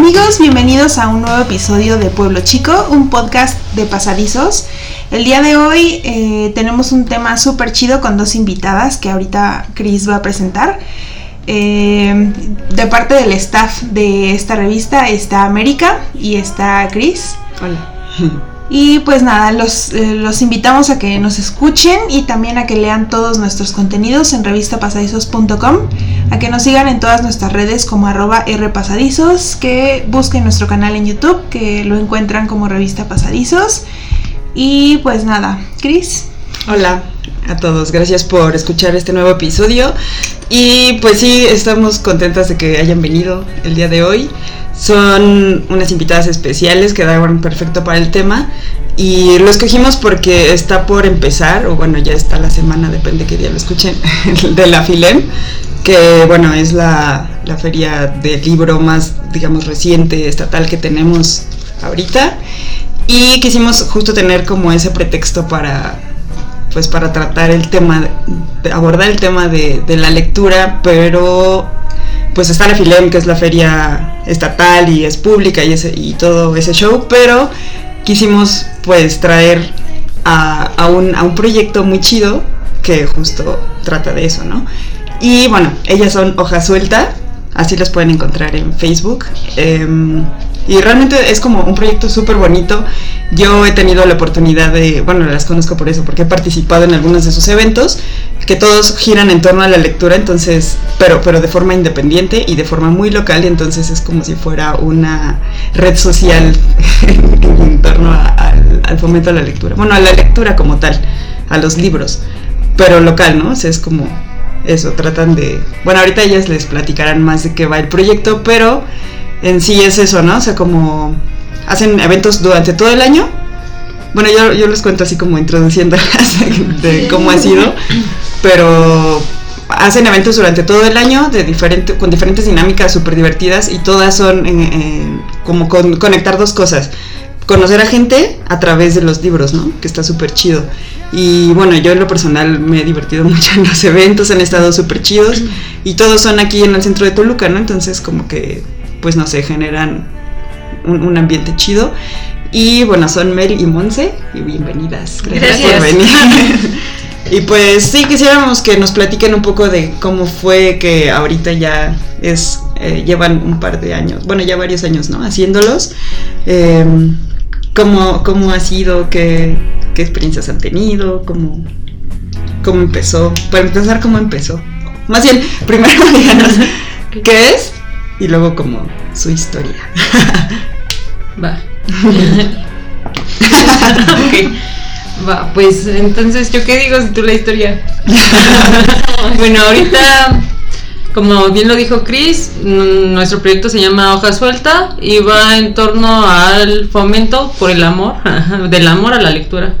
Amigos, bienvenidos a un nuevo episodio de Pueblo Chico, un podcast de pasadizos. El día de hoy eh, tenemos un tema súper chido con dos invitadas que ahorita Chris va a presentar. Eh, de parte del staff de esta revista está América y está Chris. Hola. Y pues nada, los, eh, los, invitamos a que nos escuchen y también a que lean todos nuestros contenidos en revistapasadizos.com, a que nos sigan en todas nuestras redes como arroba rpasadizos, que busquen nuestro canal en YouTube, que lo encuentran como revista pasadizos. Y pues nada, Cris. Hola a todos, gracias por escuchar este nuevo episodio. Y pues sí, estamos contentas de que hayan venido el día de hoy. Son unas invitadas especiales que daban perfecto para el tema y lo escogimos porque está por empezar, o bueno, ya está la semana, depende qué día lo escuchen, de la FILEM, que bueno, es la, la feria del libro más, digamos, reciente, estatal que tenemos ahorita. Y quisimos justo tener como ese pretexto para, pues para tratar el tema, abordar el tema de, de la lectura, pero pues está la FILEM, que es la feria estatal y es pública y, y todo ese show, pero quisimos pues traer a, un, a un proyecto muy chido que justo trata de eso, ¿no? Y bueno, ellas son Hoja Suelta, así las pueden encontrar en Facebook. Em, y realmente es como un proyecto súper bonito. Yo he tenido la oportunidad de, bueno, las conozco por eso, porque he participado en algunos de sus eventos, que todos giran en torno a la lectura, entonces, pero, pero de forma independiente y de forma muy local, entonces es como si fuera una red social en torno al, al fomento a la lectura. Bueno, a la lectura como tal, a los libros, pero local, ¿no? O sea, es como eso, tratan de... Bueno, ahorita ellas les platicarán más de qué va el proyecto, pero en sí es eso, ¿no? O sea, como hacen eventos durante todo el año. Bueno, yo, yo les cuento así como introduciéndolas de cómo ha sido, pero hacen eventos durante todo el año de diferente, con diferentes dinámicas súper divertidas y todas son como conectar dos cosas. Conocer a gente a través de los libros, ¿no? Que está súper chido. Y bueno, yo en lo personal me he divertido mucho en los eventos, han estado súper chidos y todos son aquí en el centro de Toluca, ¿no? Entonces como que pues no sé, generan un, ambiente chido. Y bueno, son Mel y Monse, y bienvenidas. Gracias, por venir. y pues sí, quisiéramos que nos platiquen un poco de cómo fue que ahorita ya es, eh, llevan un par de años, bueno, ya varios años, ¿no? Haciéndolos. Em, cómo, cómo, ha sido? ¿Qué, ¿Qué, experiencias han tenido? ¿Cómo, ¿Cómo empezó? Para empezar, ¿cómo empezó? Más bien, primero díganos, ¿qué es? y luego como su historia. Va. Va, pues entonces, ¿yo qué digo si tú la historia? bueno, ahorita, como bien lo dijo Chris, nuestro proyecto se llama Hoja Suelta y va en torno al fomento por el amor, del amor a la lectura.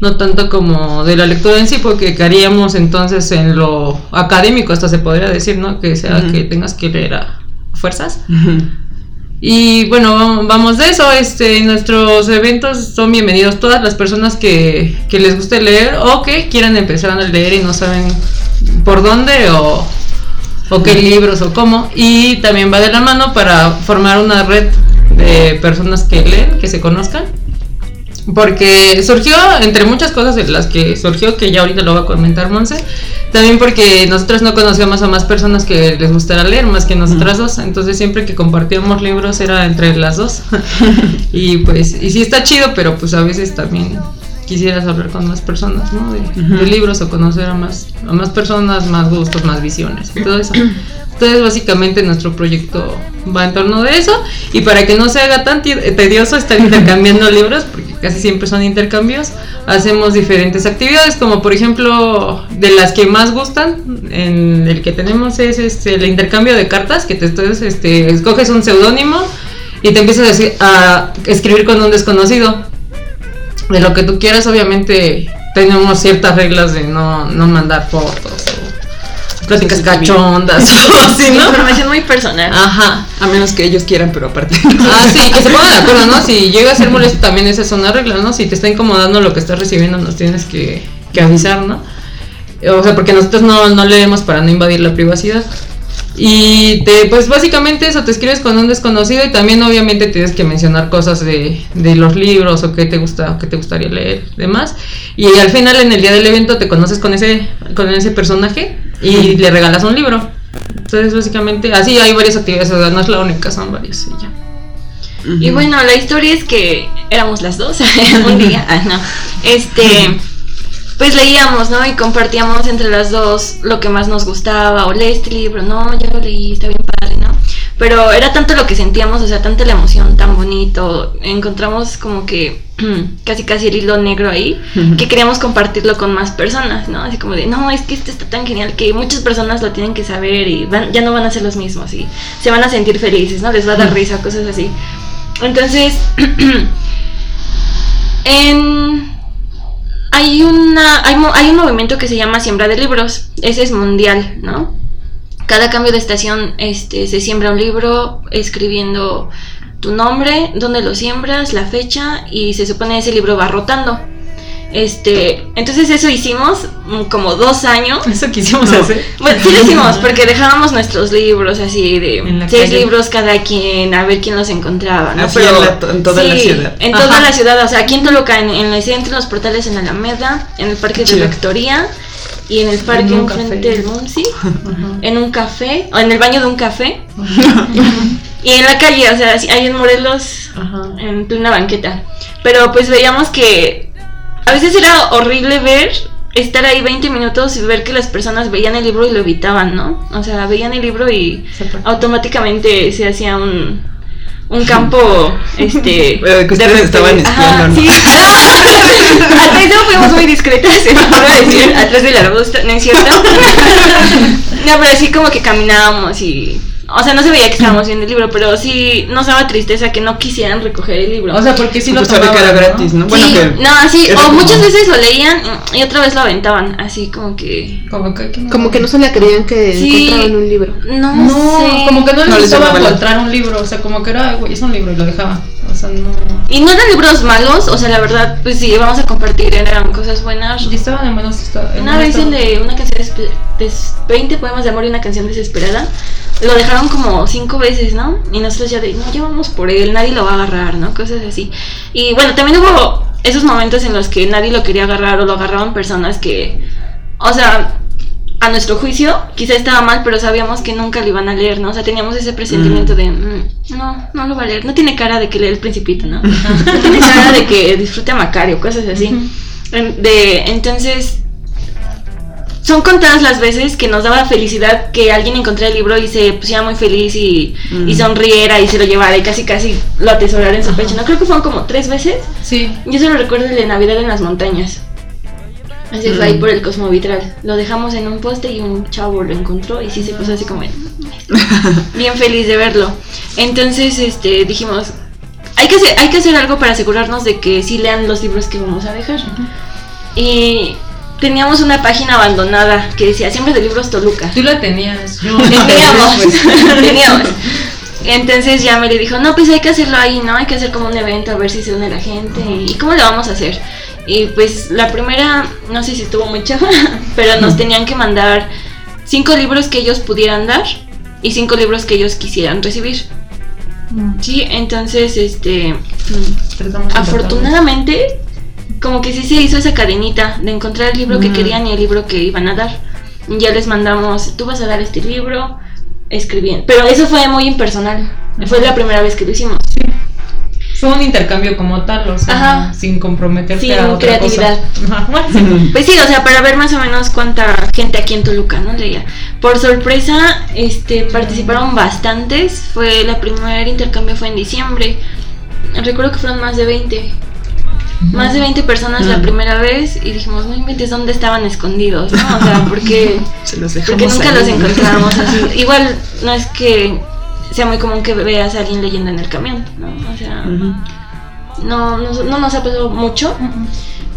No tanto como de la lectura en sí, porque haríamos entonces en lo académico, hasta se podría decir, ¿no? Que sea que tengas que leer a, fuerzas. Y bueno, vamos de eso. Este, nuestros eventos son bienvenidos todas las personas que, les guste leer o que quieran empezar a leer y no saben por dónde o, o qué libros o cómo. Y también va de la mano para formar una red de personas que leen, que se conozcan. Porque surgió, entre muchas cosas de las que surgió, que ya ahorita lo va a comentar Monse, también porque nosotros no conocíamos a más personas que les gustara leer más que nosotras dos, entonces siempre que compartíamos libros era entre las dos. y pues, y sí está chido, pero pues a veces también quisieras hablar con más personas, ¿no? De, libros o conocer a más, a más personas, más gustos, más visiones todo eso. Entonces, básicamente nuestro proyecto va en torno de eso. Y para que no se haga tan tedioso estar intercambiando libros, porque casi siempre son intercambios, hacemos diferentes actividades, como por ejemplo, de las que más gustan, en el que tenemos es este, el intercambio de cartas, que te este, escoges un seudónimo y te empiezas a, a escribir con un desconocido. De lo que tú quieras, obviamente tenemos ciertas reglas de no, no mandar fotos pláticas cachondas o así, ¿no? Información muy personal. Ajá. A menos que ellos quieran, pero aparte. Ah, sí, que se pongan de acuerdo, ¿no? Si llega a ser molesto también esa es una regla, ¿no? Si te está incomodando lo que estás recibiendo, nos tienes que, que avisar, ¿no? O sea, porque nosotros no, no leemos para no invadir la privacidad. Y te, pues básicamente eso, te escribes con un desconocido y también obviamente tienes que mencionar cosas de, de los libros o qué te gusta, qué te gustaría leer, demás. Y al final en el día del evento te conoces con ese, con ese personaje y le regalas un libro. Entonces básicamente así hay varias actividades, o sea, no es la única, son varias y ya. Y bueno, la historia es que éramos las dos un día, ah, no, este, pues leíamos, ¿no? Y compartíamos entre las dos lo que más nos gustaba, o lee este libro, no, ya lo leí, está bien padre, ¿no? Pero era tanto lo que sentíamos, o sea, tanta la emoción, tan bonito, encontramos como que casi casi el hilo negro ahí, que queríamos compartirlo con más personas, ¿no? Así como de, no, es que este está tan genial que muchas personas lo tienen que saber y van, ya no van a ser los mismos y se van a sentir felices, ¿no? Les va a dar risa, cosas así. Entonces, en, hay, una, hay, hay un movimiento que se llama Siembra de Libros. Ese es mundial, ¿no? Cada cambio de estación este, se siembra un libro escribiendo tu nombre, dónde lo siembras, la fecha y se supone ese libro va rotando. Este, entonces eso hicimos mm, como dos años. Eso quisimos No. hacer. Bueno, sí lo hicimos, porque dejábamos nuestros libros así de seis calle. libros cada quien, a ver quién los encontraba, ¿no? Así en la- en toda la ciudad. En toda Ajá. la ciudad, o sea, aquí en Toluca, en, en el centro, en los portales en Alameda, en el parque de Chido. Rectoría y en el parque En enfrente café. del Mumsi, en un café, o en el baño de un café, y en la calle, o sea, ahí en Morelos, Ajá. en plena banqueta. Pero pues veíamos que a veces era horrible ver estar ahí 20 minutos y ver que las personas veían el libro y lo evitaban, ¿no? O sea, veían el libro y automáticamente se hacía un un campo este Pero que ustedes de estaban espiando, Ajá, ¿no? sí. Hasta eso fuimos muy discretas, se me decir, atrás del arbusto, ¿no es cierto? No, pero sí como que caminábamos y o sea, no se veía que estábamos viendo el libro, pero sí nos daba tristeza que no quisieran recoger el libro. O sea, porque sí lo sabía que era tomaban, ¿no? gratis, ¿no? Sí, Bueno, que no, así, era o como- muchas veces lo leían y otra vez lo aventaban, así como que... Como que, Como que no se la creían que Sí. encontraban un libro. No, No, sé. como que no les No gustaba encontrar un libro, o sea, como que era, güey, es un libro y lo dejaba. O sea, no. Y no eran libros malos, o sea, la verdad, pues sí, vamos a compartir, eran cosas buenas. Y estaban en buenos estados. Una vez de una canción des- 20 poemas de amor y una canción desesperada, lo dejaron como cinco veces, ¿no? Y nosotros ya de, no, ya vamos por él, nadie lo va a agarrar, ¿no? Cosas así. Y bueno, también hubo esos momentos en los que nadie lo quería agarrar o lo agarraban personas que, o sea, a nuestro juicio, quizá estaba mal, pero sabíamos que nunca lo iban a leer, ¿no? O sea, teníamos ese presentimiento de, "Mm, no, no lo va a leer. No tiene cara de que lee el Principito, ¿no? No tiene cara de que disfrute a Macario, cosas así. En- De, entonces, son contadas las veces que nos daba felicidad que alguien encontrara el libro y se pusiera muy feliz y, Mm. y sonriera y se lo llevara y casi casi lo atesorara en su pecho. No creo que fueron como tres veces. Sí. Yo solo recuerdo el de Navidad en las montañas. Ese fue ahí Mm. por el Cosmovitral. Lo dejamos en un poste y un chavo lo encontró y sí se puso así como en- bien feliz de verlo. Entonces, este, dijimos, hay que hacer, hay que hacer algo para asegurarnos de que sí lean los libros que vamos a dejar. Y teníamos una página abandonada que decía Siempre de Libros Toluca. Tú la tenías. Yo Teníamos, Pues, teníamos. Entonces ya me le dijo, no, pues hay que hacerlo ahí, ¿no? Hay que hacer como un evento a ver si se une la gente. ¿Y cómo lo vamos a hacer? Y pues la primera, no sé si estuvo muy pero nos tenían que mandar cinco libros que ellos pudieran dar y cinco libros que ellos quisieran recibir. Sí, entonces, este, de afortunadamente, como que sí se hizo esa cadenita de encontrar el libro que Ujú. querían y el libro que iban a dar. Ya les mandamos, tú vas a dar este libro, escribiendo. Pero eso fue muy impersonal. Fue la primera vez que lo hicimos. Fue un intercambio como tal, o sea, Ajá. sin comprometerte Sin a otra creatividad. cosa. Sí. Pues sí, o sea, para ver más o menos cuánta gente aquí en Toluca, ¿no? Leía. Por sorpresa, este, participaron bastantes. Fue la primer intercambio fue en diciembre. Recuerdo que fueron más de 20. Más de 20 personas la primera vez y dijimos, no inventes dónde estaban escondidos, ¿no? O sea, porque, Se los porque nunca ahí. los encontrábamos así. Igual no es que sea muy común que veas a alguien leyendo en el camión, ¿no? O sea, no, no, no nos ha pasado mucho,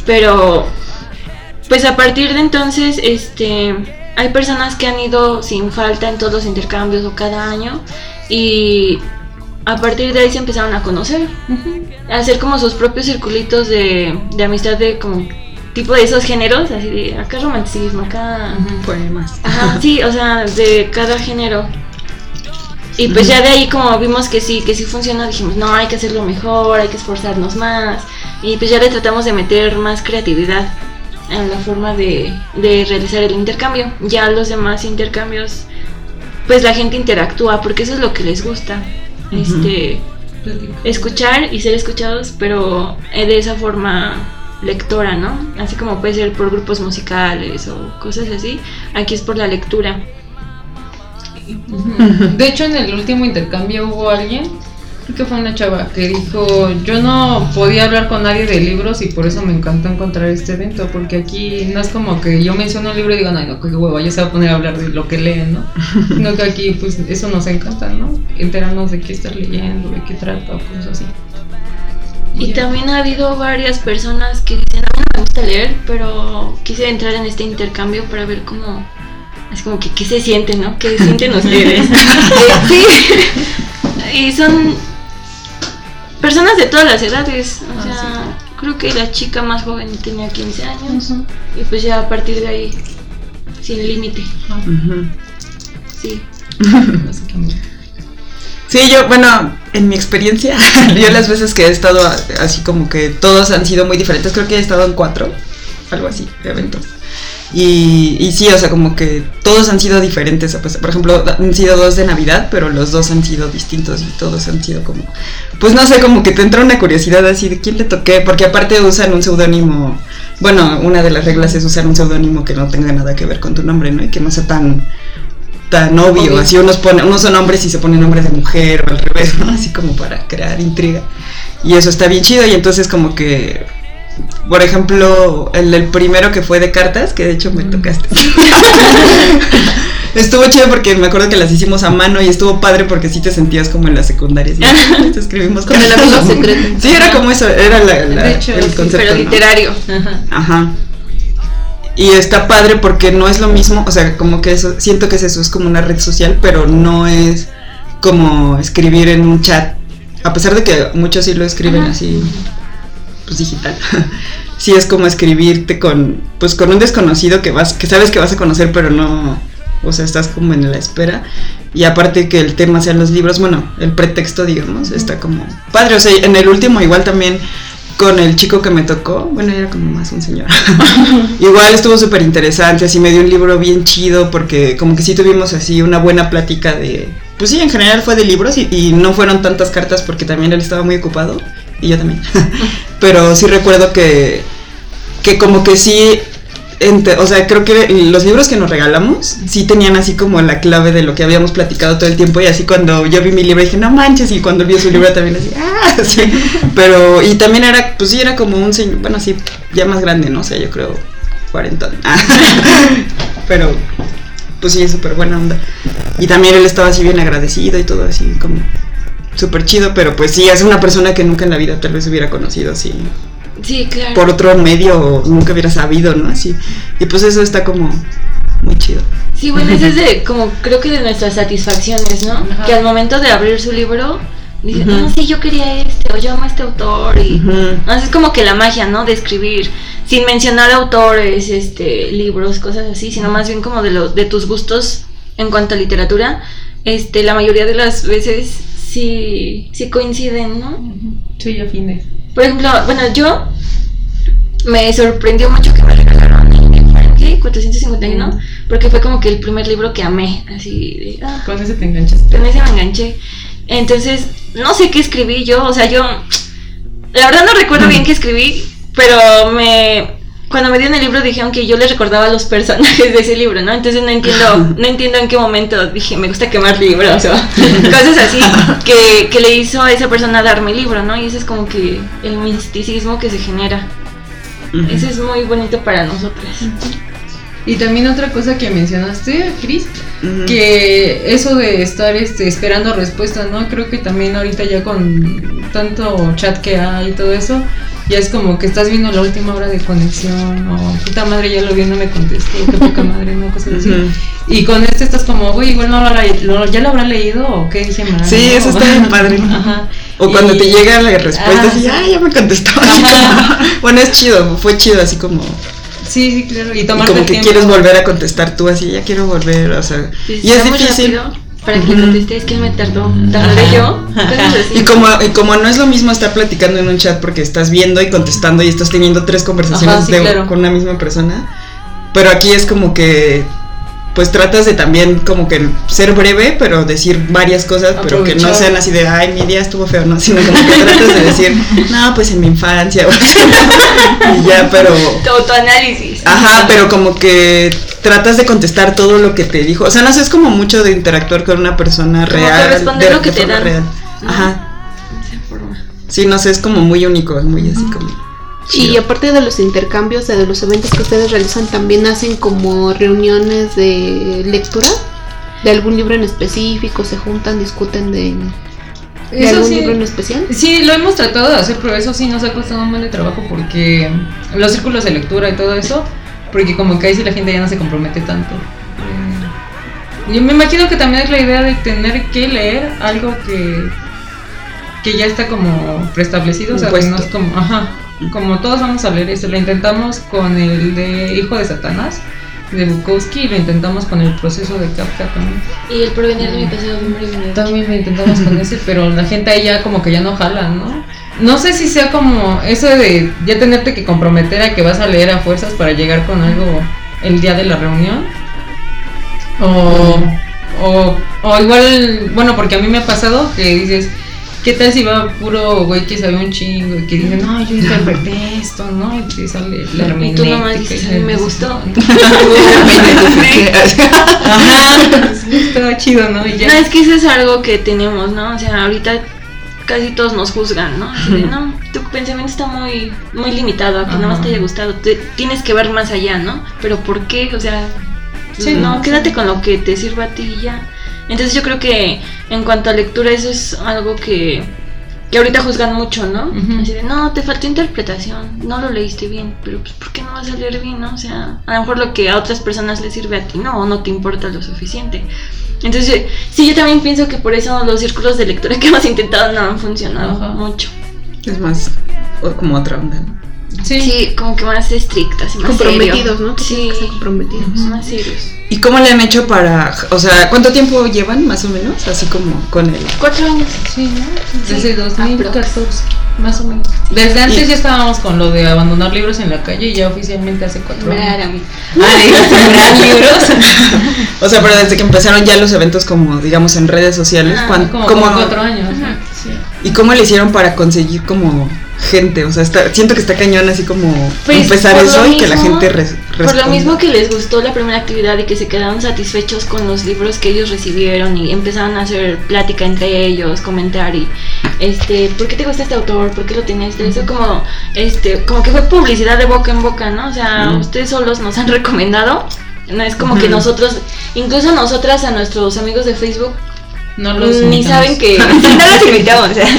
pero pues a partir de entonces, este, hay personas que han ido sin falta en todos los intercambios o cada año y a partir de ahí se empezaron a conocer, a hacer como sus propios circulitos de, de amistad de como tipo de esos géneros, así de acá romanticismo, acá... Poemas. Ajá, sí, o sea, de cada género. Y pues ya de ahí como vimos que sí, que sí funciona, dijimos, no, hay que hacerlo mejor, hay que esforzarnos más. Y pues ya le tratamos de meter más creatividad en la forma de, de realizar el intercambio. Ya los demás intercambios, pues la gente interactúa, porque eso es lo que les gusta. Este escuchar y ser escuchados, pero eh, de esa forma lectora, ¿no? Así como puede ser por grupos musicales o cosas así. Aquí es por la lectura. De hecho, en el último intercambio hubo alguien, creo que fue una chava, que dijo, yo no podía hablar con nadie de libros y por eso me encantó encontrar este evento, porque aquí no es como que yo menciono un libro y digo, ay, no, qué huevo, ya se va a poner a hablar de lo que leen, ¿no? Sino que aquí, pues, eso nos encanta, ¿no? Enterarnos de qué estás leyendo, de qué trata, cosas así. Y también ha habido varias personas que dicen, a mí no me gusta leer, pero quise entrar en este intercambio para ver cómo, es como que qué se siente, ¿no? ¿Qué sienten ustedes? Sí. Y son personas de todas las edades, o Ah, sea, creo que la chica más joven tenía 15 años y pues ya a partir de ahí, sin límite, Ujú. sí. Básicamente. Sí, yo, bueno, en mi experiencia, yo las veces que he estado así como que todos han sido muy diferentes, creo que he estado en cuatro, algo así, eventos. Y, y sí, o sea, como que todos han sido diferentes. Pues, por ejemplo, han sido dos de Navidad, pero los dos han sido distintos y todos han sido como, pues no sé, como que te entra una curiosidad así de quién le toqué, porque aparte usan un seudónimo. Bueno, una de las reglas es usar un seudónimo que no tenga nada que ver con tu nombre, ¿no? Y que no sea tan tan obvio, Obvio. así unos pone, unos son hombres y se ponen nombres de mujer o al revés, ¿no? Así como para crear intriga. Y eso está bien chido y entonces como que por ejemplo, el, el primero que fue de cartas, que de hecho me tocaste. estuvo chido porque me acuerdo que las hicimos a mano y estuvo padre porque sí te sentías como en la secundaria. ¿sí? Te escribimos Con el amigo secreto. Sí, era como eso, era la, la- De hecho, el concepto. Pero ¿no? literario. Ajá. Ajá. Y está padre porque no es lo mismo, o sea, como que eso, siento que es eso, es como una red social, pero no es como escribir en un chat. A pesar de que muchos sí lo escriben Ajá. así, pues digital. sí es como escribirte con, pues con un desconocido que vas, que sabes que vas a conocer, pero no, o sea, estás como en la espera. Y aparte que el tema sean los libros, bueno, el pretexto, digamos, está como padre. O sea, en el último igual también con el chico que me tocó, bueno, era como más un señor. igual estuvo súper interesante, así me dio un libro bien chido porque como que sí tuvimos así una buena plática de... Pues sí, en general fue de libros y, y no fueron tantas cartas porque también él estaba muy ocupado y yo también. Pero sí recuerdo que, que como que sí ente- o sea, creo que los libros que nos regalamos sí tenían así como la clave de lo que habíamos platicado todo el tiempo y así cuando yo vi mi libro dije, no manches, y cuando vio su libro también así, ah, sí. Pero, y también era, pues sí, era como un señor, bueno, sí, ya más grande, ¿no? O sea, yo creo 40. Pero, pues sí, es súper buena onda. Y también él estaba así bien agradecido y todo así como súper chido, pero pues sí, es una persona que nunca en la vida tal vez hubiera conocido así Sí, claro. por otro medio nunca hubiera sabido, ¿no? Así. Y pues eso está como muy chido. Sí, bueno, eso es de, como creo que de nuestras satisfacciones, ¿no? Ajá. Que al momento de abrir su libro, dice, no, sí, yo quería este, o yo amo a este autor, y no, es como que la magia, ¿no? De escribir, sin mencionar autores, este, libros, cosas así, sino más bien como de, lo, de tus gustos en cuanto a literatura, este, la mayoría de las veces sí, sí coinciden, ¿no? Sí, afines. Por ejemplo, bueno, yo me sorprendió mucho que me regalaron el Fahrenheit 451, Mm. porque fue como que el primer libro que amé, así de, ah, Con ese te enganchaste. con ese me enganché. Entonces, no sé qué escribí yo, o sea, yo, la verdad no recuerdo bien qué escribí, pero me, cuando me dieron el libro dijeron que yo les recordaba a los personajes de ese libro, ¿no? Entonces no entiendo, no entiendo en qué momento dije, me gusta quemar libros o cosas así que, que le hizo a esa persona darme el libro, ¿no? Y ese es como que el misticismo que se genera. Ujú. Ese es muy bonito para nosotras. Y también otra cosa que mencionaste, Cris, Ujú. que eso de estar este, esperando respuestas, ¿no? Creo que también ahorita ya con tanto chat que hay y todo eso, ya es como que estás viendo la última hora de conexión, o puta madre ya lo vi, no me contestó, qué poca madre, no, cosas así. Ujú. Y con este estás como, güey, igual no lo, ya lo habrá leído o qué dije mal. Sí, ¿no? eso está bien padre. Ajá. O cuando Y- te llega la respuesta Ah, así, sí. ah, ya me contestó. Bueno, es chido, fue chido así como, Sí, sí, claro. Y como el que tiempo. quieres volver a contestar tú así, ya quiero volver, o sea, Pues y es difícil. Para que conteste, es que me tardó. Tardaré Ajá. yo. Y como, y como no es lo mismo estar platicando en un chat porque estás viendo y contestando y estás teniendo tres conversaciones Ajá, sí, de- claro. con una misma persona, pero aquí es como que pues tratas de también como que ser breve, pero decir varias cosas, pero que no sean así de, ay, mi día estuvo feo, no, sino como que tratas de decir, no, pues en mi infancia, y ya, pero... Tu autoanálisis. Ajá, pero como que tratas de contestar todo lo que te dijo. O sea, no sé, es como mucho de interactuar con una persona Como real. que responder de- lo que de te forma dan. real. ¿no? Ajá. De esa forma. Sí, no sé, es como muy único, es muy así como. Y aparte de los intercambios, de los eventos que ustedes realizan, también hacen como reuniones de lectura de algún libro en específico, se juntan, discuten de, de Eso algún sí. libro en especial. Sí, lo hemos tratado de hacer, pero eso sí nos ha costado un buen de trabajo porque los círculos de lectura y todo eso, porque como que ahí sí la gente ya no se compromete tanto. Eh, Yo me imagino que también es la idea de tener que leer algo que, que ya está como preestablecido, o sea, que no es como, ajá, como todos vamos a leer eso, lo intentamos con el de Hijo de Satanás, de Bukowski, y lo intentamos con el proceso de Kafka también. Y el porvenir de mi pasado hombre y También lo intentamos con ese, pero la gente ahí ya como que ya no jala, ¿no? No sé si sea como eso de ya tenerte que comprometer a que vas a leer a fuerzas para llegar con algo el día de la reunión. O, o, o igual, bueno, porque a mí me ha pasado que dices, ¿qué tal si va puro güey que sabe un chingo y que dice, no, yo interpreté esto, ¿no? Y te sale la Y tú nomás dices, y "A mí me gustó". Ajá, estaba chido, ¿no? Y ya. No, es que eso es algo que tenemos, ¿no? O sea, ahorita casi todos nos juzgan, ¿no? Así de, no, tu pensamiento está muy, muy limitado, a que nada más te haya gustado. Te- tienes que ver más allá, ¿no? Pero ¿por qué? O sea, Sí, no, sí. quédate con lo que te sirva a ti y ya. Entonces yo creo que en cuanto a lectura eso es algo que, que ahorita juzgan mucho, ¿no? Así de, no, te faltó interpretación, no lo leíste bien, pero pues ¿por qué no vas a leer bien, no? O sea, a lo mejor lo que a otras personas les sirve a ti, no, o no te importa lo suficiente. Entonces, sí, yo también pienso que por eso los círculos de lectura que hemos intentado no han funcionado mucho. Es más, o- como otra onda. ¿no? Sí. Sí, como que más estrictas y más comprometidos, serio. ¿no? Que Sí, comprometidos. más serios. ¿Y cómo le han hecho para, o sea, cuánto tiempo llevan más o menos? Así como con el... Cuatro años. Sí, ¿no? Sí, Desde 2014, más o menos. Sí. Desde antes Y- ya estábamos con lo de abandonar libros en la calle y ya oficialmente hace cuatro años. Ah, libros. O sea, pero desde que empezaron ya los eventos como, digamos, en redes sociales, Ah, ¿cuán- Como, como cuatro años. Ajá. Sí. ¿y cómo le hicieron para conseguir como gente? O sea, está- siento que está cañón así como Pues, empezar eso y que la gente res- Por lo mismo que les gustó la primera actividad y que se quedaron satisfechos con los libros que ellos recibieron y empezaron a hacer plática entre ellos, comentar y este, ¿por qué te gusta este autor? ¿Por qué lo tienes? Eso como este, como que fue publicidad de boca en boca, ¿no? O sea, ustedes solos nos han recomendado. No es como que nosotros, incluso nosotras a nuestros amigos de Facebook No los ni invitamos. saben que no los invitamos, o sea.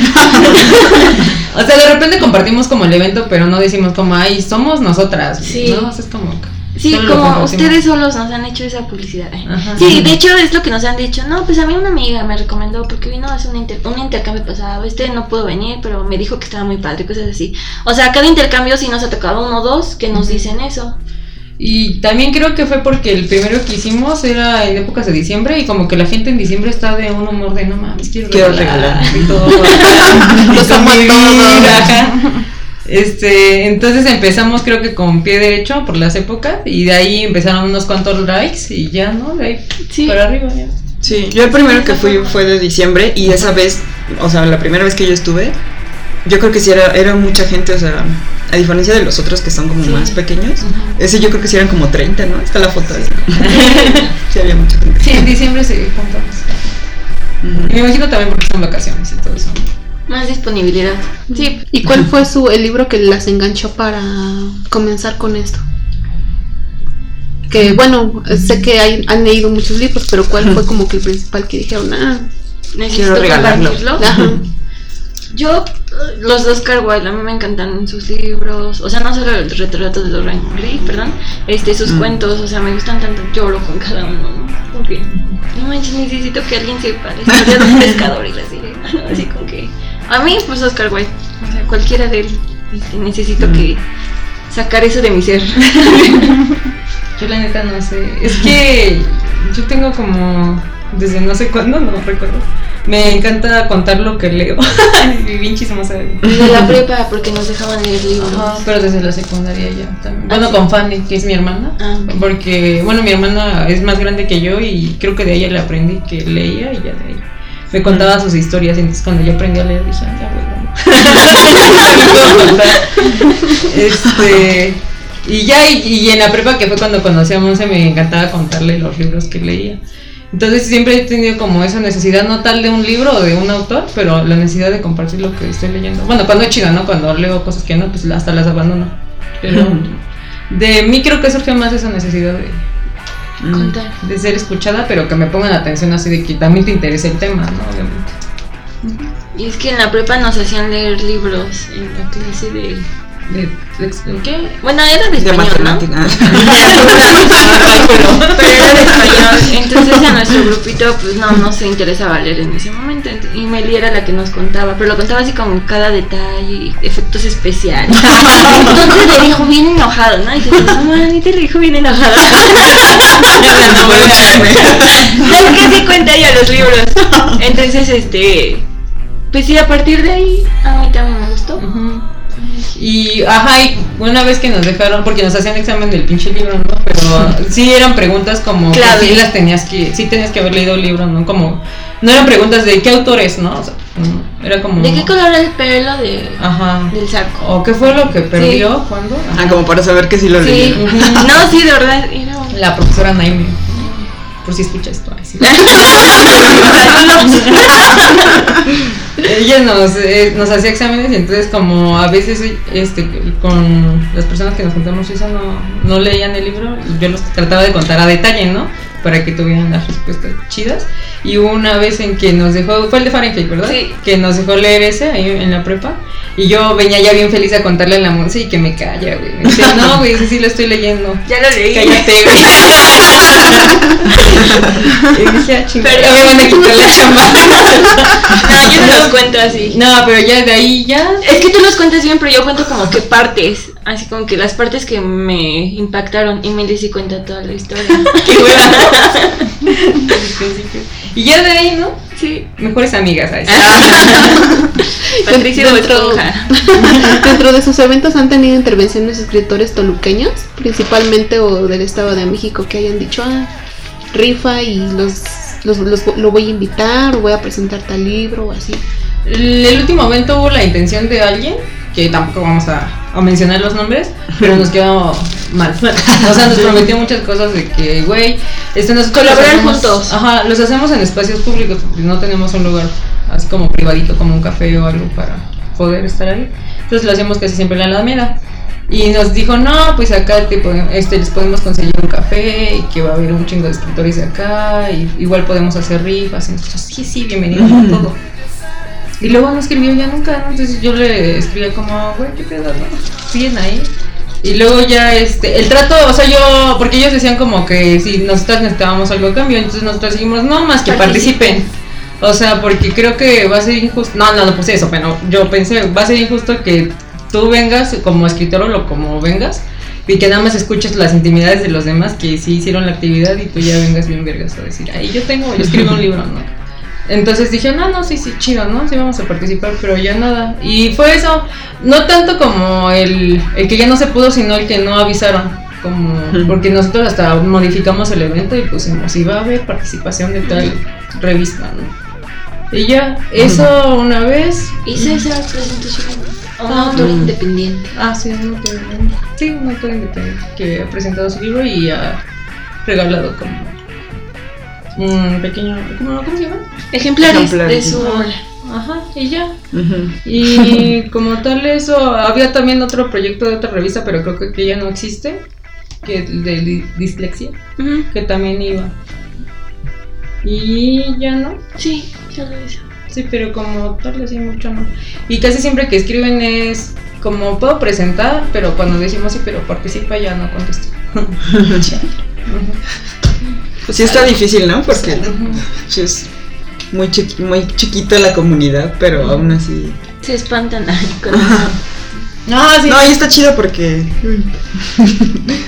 O sea, de repente compartimos como el evento, pero no decimos como, ay, somos nosotras. Sí. No, o sea, es como. Sí, como ustedes solos nos han hecho esa publicidad. Ajá. Sí, de hecho es lo que nos han dicho. No, pues a mí una amiga me recomendó porque vino a hacer un, inter- un intercambio pasado. Este no pudo venir, pero me dijo que estaba muy padre, cosas así. O sea, cada intercambio sí nos ha tocado uno o dos que nos dicen eso. Y también creo que fue porque el primero que hicimos era en épocas de diciembre y como que la gente en diciembre está de un humor de no mames, quiero, Quiero regalar, regalar. y todo. Los. Este, entonces empezamos creo que con pie derecho por las épocas y de ahí empezaron unos cuantos likes y ya, ¿no? De ahí Sí. para arriba ya. Sí, yo el primero que fui fue de diciembre y esa vez, o sea, la primera vez que yo estuve, yo creo que sí era, era mucha gente, o sea, a diferencia de los otros que son como Sí. más pequeños, ese yo creo que sí eran como 30, ¿no? Está la foto ahí. sí, había mucha gente. Sí, en diciembre se juntamos. Ujú. Y me imagino también porque son vacaciones y todo eso. Más disponibilidad. Sí. ¿Y cuál fue su el libro que las enganchó para comenzar con esto? Que bueno, sé que hay- han leído muchos libros, pero ¿cuál fue como que el principal que dijeron? Ah, Necesito Quiero regalarlo. compartirlo. ajá. Yo, los de Oscar Wilde, a mí me encantan sus libros, o sea, no solo el retrato de Dorian Gray, perdón, este, sus Mm. cuentos, o sea, me gustan tanto, lloro con cada uno, ¿no? Porque, no manches, necesito que alguien sepa la historia de un pescador y la ¿no? así como que, a mí, pues Oscar Wilde, o sea, cualquiera de él, este, necesito Mm. que sacar eso de mi ser. Yo la neta no sé. Es que yo tengo como desde no sé cuándo, no recuerdo. Me encanta contar lo que leo. Bien chismosa. De la prepa, porque nos dejaban leer libros. Ajá, pero desde la secundaria ya también. Ah, Bueno, sí. con Fanny, que es mi hermana. Ah. Porque, bueno, mi hermana es más grande que yo y creo que de ella le aprendí que leía y ya de ahí. Me contaba sus historias, entonces cuando yo aprendí a leer dije, "Ah, ya bueno. Este, y ya, y, y en la prepa que fue cuando conocí a Monse me encantaba contarle los libros que leía. Entonces siempre he tenido como esa necesidad, no tal de un libro o de un autor, pero la necesidad de compartir lo que estoy leyendo. Bueno, cuando es chido, ¿no? Cuando leo cosas que no, pues hasta las abandono. Pero de mí creo que surge más esa necesidad de. Contar. de ser escuchada, pero que me pongan atención así de que también te interese el tema, ¿no? Obviamente. Y es que en la prepa nos hacían leer libros en la clase de... De, de- de- ¿Qué? Bueno, era de De español, ¿no? pues no, no se interesaba leer en ese momento. Ent- Y Meli era la que nos contaba, pero lo contaba así con cada detalle, efectos especiales. Entonces le dijo bien enojado, ¿no? Y ni te lo dijo bien enojado. Es que sí cuenta ella los libros. Entonces, este... Pues sí, a partir de ahí, a mí también me gustó. Y, ajá, y una vez que nos dejaron, porque nos hacían examen del pinche libro, ¿no? Pero sí eran preguntas como Clave. sí las tenías que, sí tenías que haber leído el libro, ¿no? Como, no eran preguntas de qué autor es, ¿no? O sea, mm, era como... ¿De qué color era el pelo de, Ajá. del saco? ¿O qué fue lo que perdió? ¿Cuándo? Ah, como para saber que sí lo Sí. leyeron. No, sí, de verdad. Era La profesora Naime. Por si escucha esto. ay, sí. Ella nos, eh, nos hacía exámenes y entonces como a veces este, con las personas que nos juntamos eso no, no leían el libro, yo los trataba de contar a detalle, ¿no? Para que tuvieran las respuestas chidas. Y hubo una vez en que nos dejó, fue el de Fahrenheit, ¿verdad? Sí. Que nos dejó leer ese ahí en la prepa. Y yo venía ya bien feliz a contarle a la Monse y que me calla, güey. Me dice, no, güey, ese sí lo estoy leyendo. Ya lo leí. Cállate, güey. y dije, ah, chingada, Pero- me van a quitar la chamba. No, yo no los cuento así. No, pero ya de ahí ya. Es que tú los cuentas bien, pero yo cuento como que partes. Así como que las partes que me impactaron. Y Meli sí cuenta toda la historia. Qué buena. y ya de ahí, ¿no? Sí. Mejores amigas, ¿sabes? Patricia Dentro-. Dentro de sus eventos han tenido intervenciones escritores toluqueños, principalmente o del Estado de México, que hayan dicho, ah, rifa y los, los, los- lo voy a invitar o voy a presentar tal libro o así. El último momento hubo la intención de alguien, que tampoco vamos a, a mencionar los nombres, pero nos quedó mal. O sea, nos prometió muchas cosas de que, güey, este, nosotros Colaborar juntos. Ajá, los hacemos en espacios públicos, porque no tenemos un lugar así como privadito, como un café o algo para poder estar ahí. Entonces lo hacemos casi siempre en la Alameda. Y nos dijo, no, pues acá te este, les podemos conseguir un café y que va a haber un chingo de escritores de acá, y igual podemos hacer rifas. Entonces, sí, sí, bienvenido a todo. Y luego no escribió ya nunca, ¿no? Entonces yo le escribía como, güey, ¿qué pedo, no? Siguen ahí. Y luego ya, este, el trato, o sea, yo, porque ellos decían como que si nosotras necesitábamos algo a cambio, entonces nosotros dijimos, no, más que participen. O sea, porque creo que va a ser injusto, no, no, no puse eso, pero yo pensé, va a ser injusto que tú vengas como escritor o lo como vengas y que nada más escuches las intimidades de los demás que sí hicieron la actividad y tú ya vengas bien vergas a decir, ay, yo tengo, yo escribo un libro, ¿no? Entonces dije, no, no, sí, sí, chido, ¿no? Sí vamos a participar, pero ya nada. Y fue eso, no tanto como el, el que ya no se pudo, sino el que no avisaron. Como, porque nosotros hasta modificamos el evento y pusimos, si va a haber participación de tal revista, ¿no? Y ya, eso una vez. Y César presentó su libro. A un Ah. autor independiente. Ah, sí, un autor, sí, un autor independiente que ha presentado su libro y ha regalado como un pequeño, ¿cómo, cómo se llama? Ejemplares, Ejemplares. de su obra. Ajá, y ya. Y como tal eso, había también otro proyecto de otra revista, pero creo que, que ya no existe, que de di- dislexia, que también iba. Y ya no. Sí, ya lo hizo. Sí, pero como tal, así mucho no. Y casi siempre que escriben es como puedo presentar, pero cuando decimos sí, pero participa ya no contesto. Pues sí está difícil, ¿no? Porque sí es muy, chiqui- muy chiquita la comunidad, pero aún así... Se espantan ay, con eso. No, sí. No, y está chido porque...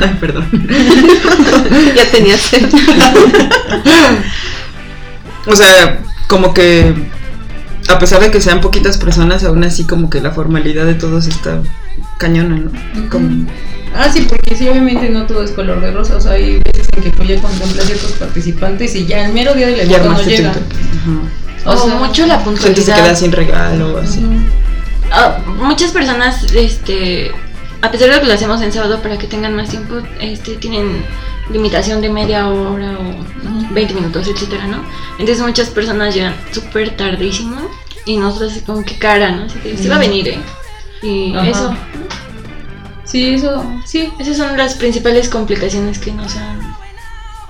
Ay, perdón. Ya tenía sed. O sea, como que a pesar de que sean poquitas personas, aún así como que la formalidad de todos está cañona, ¿no? Como, Ah, sí, porque sí, obviamente no todo es color de rosa. O sea, hay veces en que tú ya contemplas ciertos participantes y ya el mero día del evento no llega. Ajá. O O sea, mucho la Gente se queda puntualidad. sin regalo o así. Ah, muchas personas, este, a pesar de que lo hacemos en sábado para que tengan más tiempo, este, tienen limitación de media hora o 20 minutos, etcétera, ¿no? Entonces muchas personas llegan súper tardísimo y nosotros como que cara, ¿no? Así que sí va a venir, ¿eh? Y Ajá. eso, Sí, eso, sí. esas son las principales complicaciones que nos han...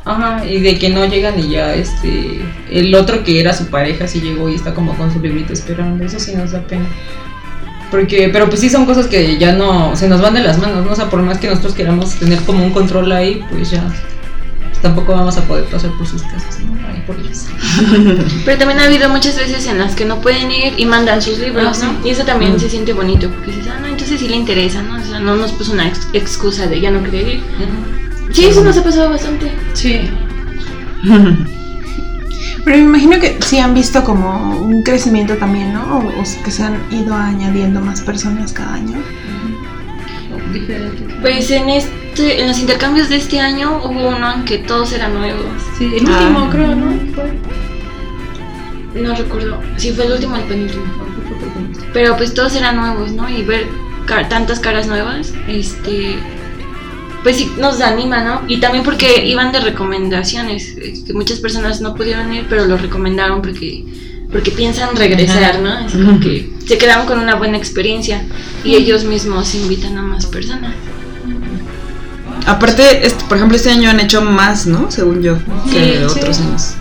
Ajá, y de que no llegan y ya, este, el otro que era su pareja sí llegó y está como con su librito esperando, eso sí nos da pena. Porque, pero pues sí son cosas que ya no, se nos van de las manos, ¿no? O sea, por más que nosotros queramos tener como un control ahí, pues ya pues, tampoco vamos a poder pasar por sus casas, ¿no? Pero también ha habido muchas veces en las que no pueden ir y mandan sus libros, ¿no? Y eso también se siente bonito, porque dices, ah, no, entonces sí le interesa, ¿no? O sea, no nos puso una ex- excusa de ya no querer ir. Sí, eso nos ha pasado bastante. Sí. Pero me imagino que sí han visto como un crecimiento también, ¿no? O, o que se han ido añadiendo más personas cada año. Diferente. Pues en este, en los intercambios de este año hubo uno en que todos eran nuevos. Sí, el último Ah. creo, ¿no? Fue. No recuerdo si fue el último el penúltimo. Pero pues todos eran nuevos, ¿no? Y ver tantas caras nuevas, este, pues sí nos anima, ¿no? Y también porque iban de recomendaciones, que muchas personas no pudieron ir, pero lo recomendaron porque porque piensan regresar, Ajá. ¿no? Así como que se quedaron con una buena experiencia y ellos mismos invitan a más personas. Aparte, este, por ejemplo, este año han hecho más, ¿no? Según yo, que otros sí. años.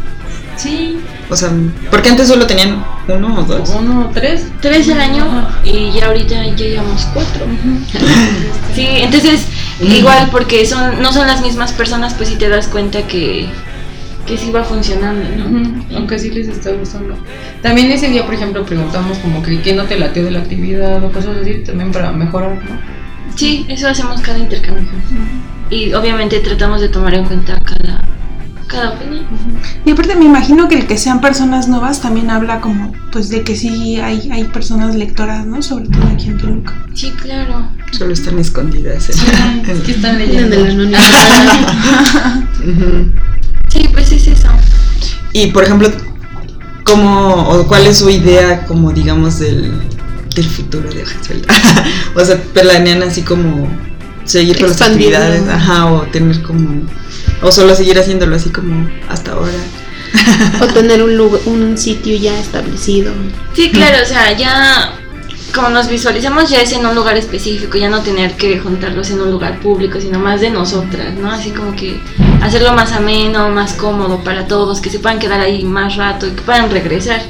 Sí, O sea, porque antes solo tenían uno o dos. uno, tres. Tres el año y ya ahorita ya llevamos cuatro. Sí, entonces igual porque son no son las mismas personas, pues sí te das cuenta que que sí va funcionando, ¿no? Aunque sí les está gustando. También ese día, por ejemplo, preguntamos como que qué no te lateó de la actividad o cosas así, también para mejorar, ¿no? Sí, eso hacemos cada intercambio. Y obviamente tratamos de tomar en cuenta cada cada opinión. Y aparte me imagino que el que sean personas nuevas también habla como pues de que sí hay, hay personas lectoras, ¿no? Sobre todo aquí en Toluca. Sí, claro. Solo están escondidas. en- en- ¿Qué están Vienen leyendo? del anonimato. Pues es eso. Y por ejemplo, ¿cómo o cuál es su idea como digamos del, del futuro de Sueltas? o sea, planean así como seguir con las actividades, ajá, o tener como o solo seguir haciéndolo así como hasta ahora. o tener un, lugar, un sitio ya establecido. Sí, claro, o sea, ya como nos visualizamos ya es en un lugar específico, ya no tener que juntarlos en un lugar público, sino más de nosotras, ¿no? Así como que hacerlo más ameno, más cómodo para todos, que se puedan quedar ahí más rato y que puedan regresar.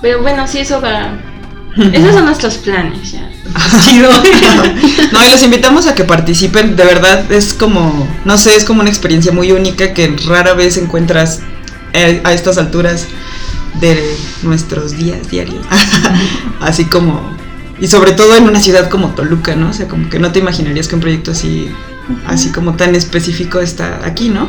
Pero bueno, sí, eso va... Esos son nuestros planes, ya. Chido. no, y los invitamos a que participen. De verdad, es como, no sé, es como una experiencia muy única que rara vez encuentras eh, a estas alturas de nuestros días diarios. así como, y sobre todo en una ciudad como Toluca, ¿no? O sea, como que no te imaginarías que un proyecto así, así como tan específico está aquí, ¿no?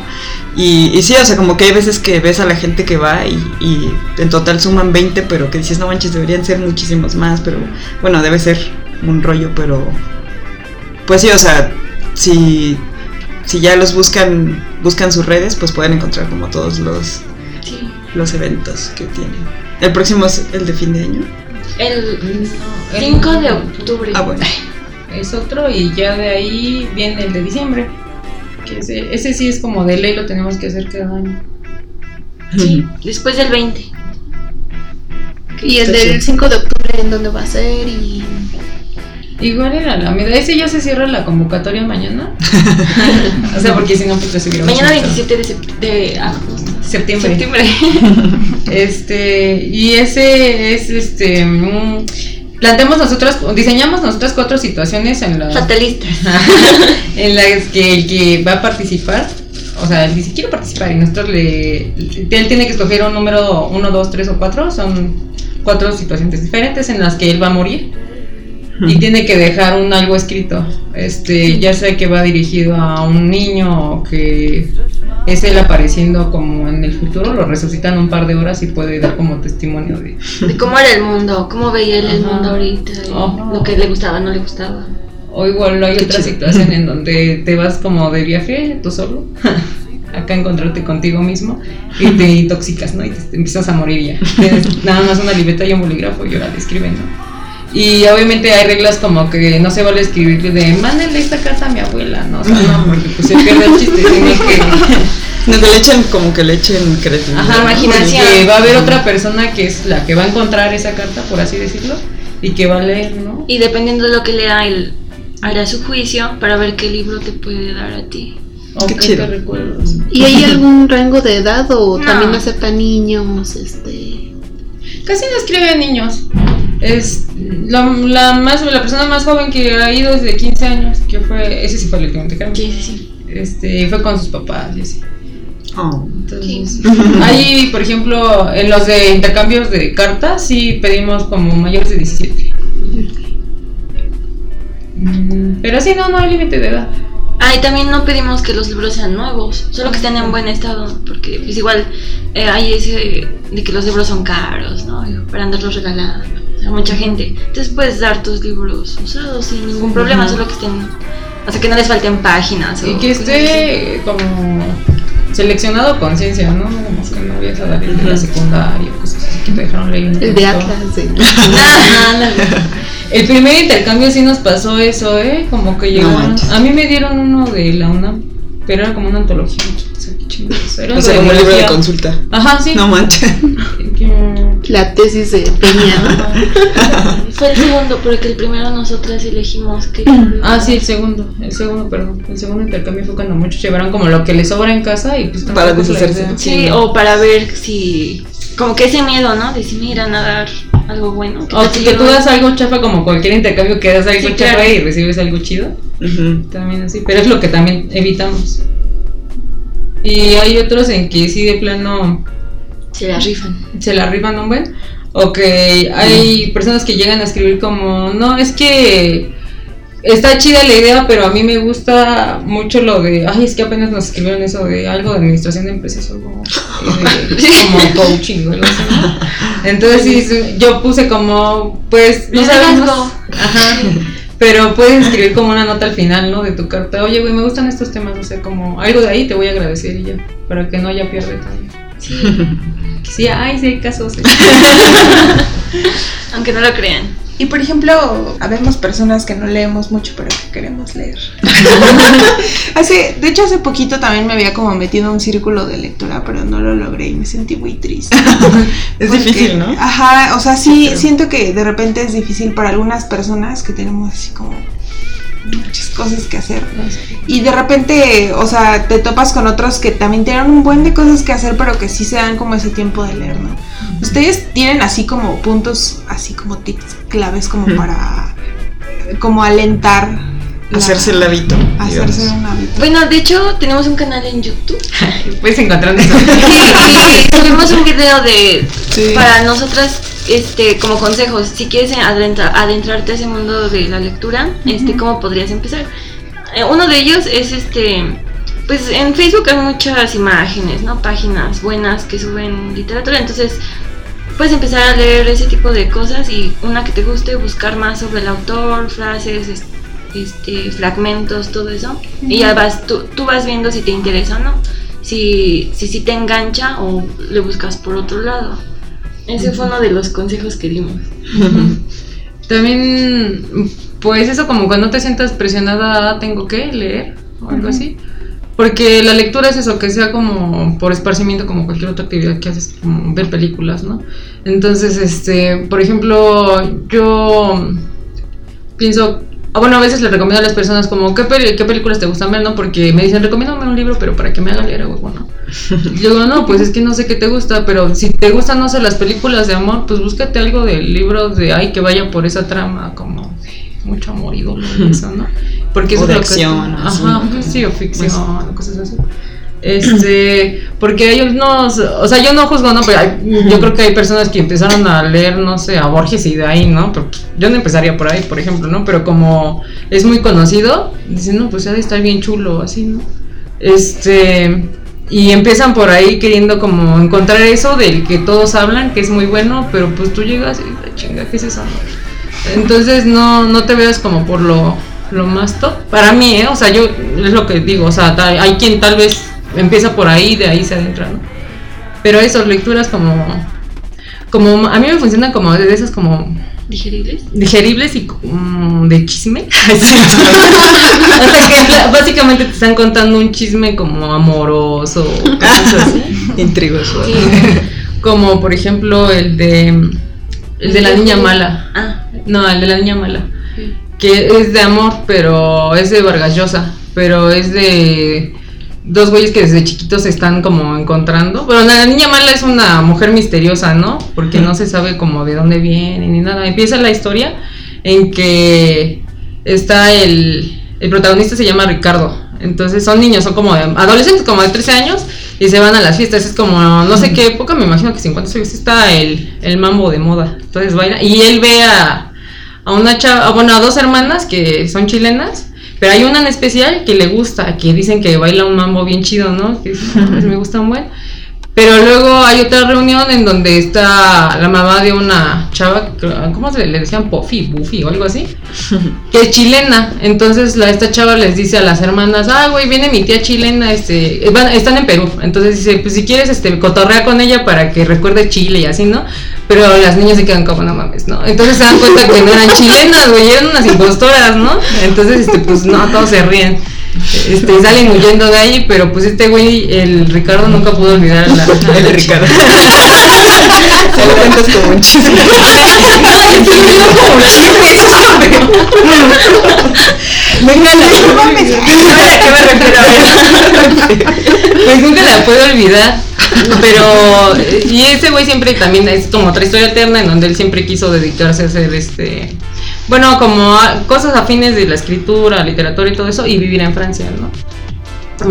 Y, y sí, o sea, como que hay veces que ves a la gente que va y, y en total suman 20, pero que dices, no manches, deberían ser muchísimos más, pero bueno, debe ser un rollo, pero pues sí, o sea, si, si ya los buscan, buscan sus redes, pues pueden encontrar como todos los, Sí. los eventos que tienen. El próximo es el de fin de año. El No, el- 5 de octubre. Ah, bueno. Es otro y ya de ahí viene el de diciembre. Que ese, ese sí es como de ley, lo tenemos que hacer cada año. Sí, después del 20. Y el del chido. 5 de octubre, ¿en dónde va a ser? Y Igual en la Alameda, ese ya se cierra la convocatoria mañana. o sea, porque si no, pues te. Mañana 27 de, de agosto. Septiembre. Septiembre. Este, y ese es este. planteamos nosotros, diseñamos nosotras cuatro situaciones en las, Fatalistas. en las que el que va a participar, o sea, él dice quiero participar y nosotros le. Él tiene que escoger un número 1, 2, 3 o 4. Son cuatro situaciones diferentes en las que él va a morir. Y tiene que dejar un algo escrito. Este, ya sea que va dirigido a un niño o que es él apareciendo como en el futuro, lo resucitan un par de horas y puede dar como testimonio de. De cómo era el mundo, cómo veía él el Ajá. mundo ahorita, Ajá. lo que le gustaba, no le gustaba. O igual hay Qué otra chido. situación en donde te vas como de viaje tú solo. Acá encontrarte contigo mismo y te intoxicas, ¿no? Y te, te empiezas a morir ya. Tienes nada más una libreta y un bolígrafo y ahora escriben, ¿no? Y obviamente hay reglas como que no se vale escribir de mándenle esta carta a mi abuela, ¿no? O sea, no, porque pues se pierde el chiste, tiene que. No, que le echen, como que le echen creatividad. Ajá, imaginación. Que va a haber otra persona que es la que va a encontrar esa carta, por así decirlo, y que va a leer, ¿no? Y dependiendo de lo que lea, él hará su juicio para ver qué libro te puede dar a ti. Qué chido. te. ¿Y hay algún rango de edad o No. también acepta niños? Este. Casi no escribe a niños. Es la, la más la persona más joven que ha ido es de 15 años, que fue ese sí fue el último intercambio. Sí, sí, sí. Este, fue con sus papás y así. Oh. Entonces, ahí, por ejemplo, en los de intercambios de cartas sí pedimos como mayores de 17. Mm, Pero sí, no, no hay límite de edad. Ah, y también no pedimos que los libros sean nuevos, solo que estén en buen estado, porque pues igual eh, hay ese de que los libros son caros, ¿no? Para andarlos regalando a mucha gente. Entonces puedes dar tus libros usados sin ningún problema, solo que estén, o sea, que no les falten páginas. Y o que esté como seleccionado a conciencia, ¿no? Como que no vayas a dar el de la secundaria, cosas así que te dejaron leer. no El de. Atlas. Ah, ándale. El primer intercambio sí nos pasó eso, ¿eh? Como que llegaron. manches. a mí me dieron uno de la UNAM, pero era como una antología. Sea, qué chingados, Era O sea, como un libro de consulta. Ajá, sí. No manches. Que- La tesis de Peña. Fue el segundo, porque el primero nosotras elegimos libro. Ah, sí, el segundo. El segundo, perdón. El segundo intercambio fue cuando muchos llevaron como lo que les sobra en casa y pues Para deshacerse. Sí, o para ver si. Como que ese miedo, ¿no? De si me irán a dar algo bueno. ¿Qué O si que tú das algo chafa como cualquier intercambio que das algo Sí, chafa claro. y recibes algo chido. También así, pero es lo que también evitamos. Y hay otros en que sí de plano Se la rifan. se la rifan un buen. O que hay personas que llegan a escribir como, no, es que está chida la idea, pero a mí me gusta mucho lo de, ay, es que apenas nos escribieron eso de algo de administración de empresas o algo eh, como coaching o algo así. Entonces sí, yo puse como, pues, no sabemos. Ajá. Pero puedes escribir como una nota al final, ¿no? De tu carta. Oye, güey, me gustan estos temas, no sé, como algo de ahí te voy a agradecer y ya, para que no haya pierde detalle. Sí. Sí, ay, sí hay casos. Aunque no lo crean. Y por ejemplo, habemos personas que no leemos mucho, pero que queremos leer. hace, de hecho, hace poquito también me había como metido en un círculo de lectura, pero no lo logré y me sentí muy triste. Es Porque- difícil, ¿no? Ajá, o sea, sí, siento que de repente es difícil para algunas personas que tenemos así como muchas cosas que hacer. Y de repente, o sea, te topas con otros que también tienen un buen de cosas que hacer, pero que sí se dan como ese tiempo de leer, ¿no? Ustedes tienen así como puntos, así como tips claves como para, como alentar. La- Hacerse el hábito. Hacerse digamos. un hábito. Bueno, de hecho, tenemos un canal en YouTube. Puedes encontrar eso. Sí, y subimos un video de Sí. para nosotras este como consejos si quieres adentra- adentrarte a ese mundo de la lectura este cómo podrías empezar Eh, uno de ellos es este pues en Facebook hay muchas imágenes no páginas buenas que suben literatura entonces puedes empezar a leer ese tipo de cosas y una que te guste buscar más sobre el autor frases es- este fragmentos todo eso y ya vas tú, tú vas viendo si te interesa o no si, si, si te engancha o le buscas por otro lado. Ese fue uno de los consejos que dimos. También, pues eso como cuando te sientas presionada, "Ah, tengo que leer o algo así. Porque la lectura es eso, que sea como por esparcimiento, como cualquier otra actividad que haces, como ver películas, ¿no? Entonces, este, por ejemplo, yo pienso, ah, bueno, a veces les recomiendo a las personas como, ¿qué, peli- qué películas te gustan ver, no? Porque me dicen, recomiéndame un libro, pero para que me haga leer, huevo, ¿no? Y yo digo, no, pues es que no sé qué te gusta, pero si te gustan, no sé, las películas de amor, pues búscate algo del libro de, ay, que vaya por esa trama, como mucho amor y dolor eso, ¿no? Porque eso O de es lo que- acción, así, Ajá, sí, o ficción, cosas así. Este, porque hay unos, o sea, yo no juzgo, ¿no? Pero hay- yo creo que hay personas que empezaron a leer, no sé, a Borges y de ahí, ¿no? Pero pues, yo no empezaría por ahí, por ejemplo, ¿no? Pero como es muy conocido, dicen, no, pues de estar bien chulo, así, ¿no? Este, y empiezan por ahí queriendo como encontrar eso del que todos hablan, que es muy bueno, pero pues tú llegas y "Ay, chinga, ¿qué es eso? Entonces no, no te veas como por lo, lo más top. Para mí, ¿eh? O sea, yo es lo que digo, o sea, hay quien tal vez empieza por ahí, de ahí se adentra, ¿no? Pero esas lecturas como, como a mí me funcionan como de esas como ¿Digeribles? digeribles y mm, de chisme. Sea que básicamente te están contando un chisme como amoroso, cosas así. Intrigoso. Sí. Como por ejemplo el de el de la niña mala. Ah, No, el de la niña mala. Que es de amor, pero es de Vargas Llosa. Pero es de dos güeyes que desde chiquitos se están como encontrando. Bueno, la niña mala es una mujer misteriosa, ¿no? Porque no se sabe como de dónde viene ni nada. Empieza la historia en que está el, el protagonista se llama Ricardo. Entonces son niños, son como de, adolescentes como de 13 años y se van a las fiestas. Es como, no sé qué época, me imagino que 50 años está el, el mambo de moda. Entonces baila y él ve a, a una chava, bueno, a dos hermanas que son chilenas, pero hay una en especial que le gusta, que dicen que baila un mambo bien chido, ¿no? Que dice, "No, pues me gusta un buen. Pero luego hay otra reunión en donde está la mamá de una chava, ¿cómo se le, decían? Puffy, Buffy o algo así, que es chilena. Entonces la, esta chava les dice a las hermanas, ah, güey, viene mi tía chilena, este, eh, van- están en Perú. Entonces dice, pues si quieres, este, cotorrea con ella para que recuerde Chile y así, ¿no? Pero las niñas se quedan como, no mames, ¿no? Entonces se dan cuenta que no eran chilenas, güey, eran unas impostoras, ¿no? Entonces, este, pues no, todos se ríen. Este, salen huyendo de ahí, pero pues este güey, el Ricardo nunca pudo olvidar la, a El la Ricardo. Se lo cuentas como un chiste. Venga, No mames. ¿A qué me. Pues nunca la puedo olvidar. Pero, y ese güey siempre también es como otra historia eterna en donde él siempre quiso dedicarse a hacer este, bueno, como a- cosas afines de la escritura, literatura y todo eso, y vivir en Francia, ¿no?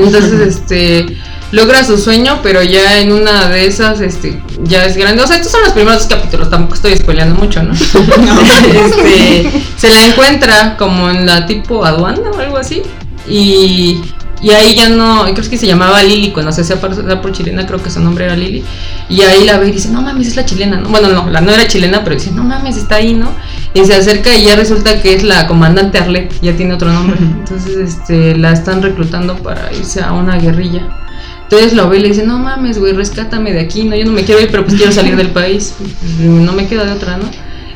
Entonces, este, logra su sueño, pero ya en una de esas, este, ya es grande. O sea, estos son los primeros dos capítulos, tampoco estoy spoileando mucho, ¿no? este, se la encuentra como en la tipo aduana o algo así. Y, y ahí ya no, creo que se llamaba Lili, cuando se hacía pasar por chilena, creo que su nombre era Lili. Y ahí la ve y dice, no mames, es la chilena, ¿no? Bueno, no, la no era chilena, pero dice, no mames, está ahí, ¿no? Y se acerca y ya resulta que es la comandante Arlet, ya tiene otro nombre. Entonces, este, la están reclutando para irse a una guerrilla. Entonces lo ve y le dice, no mames, güey, rescátame de aquí, no, yo no me quiero ir, pero pues quiero salir del país. No me queda de otra, ¿no?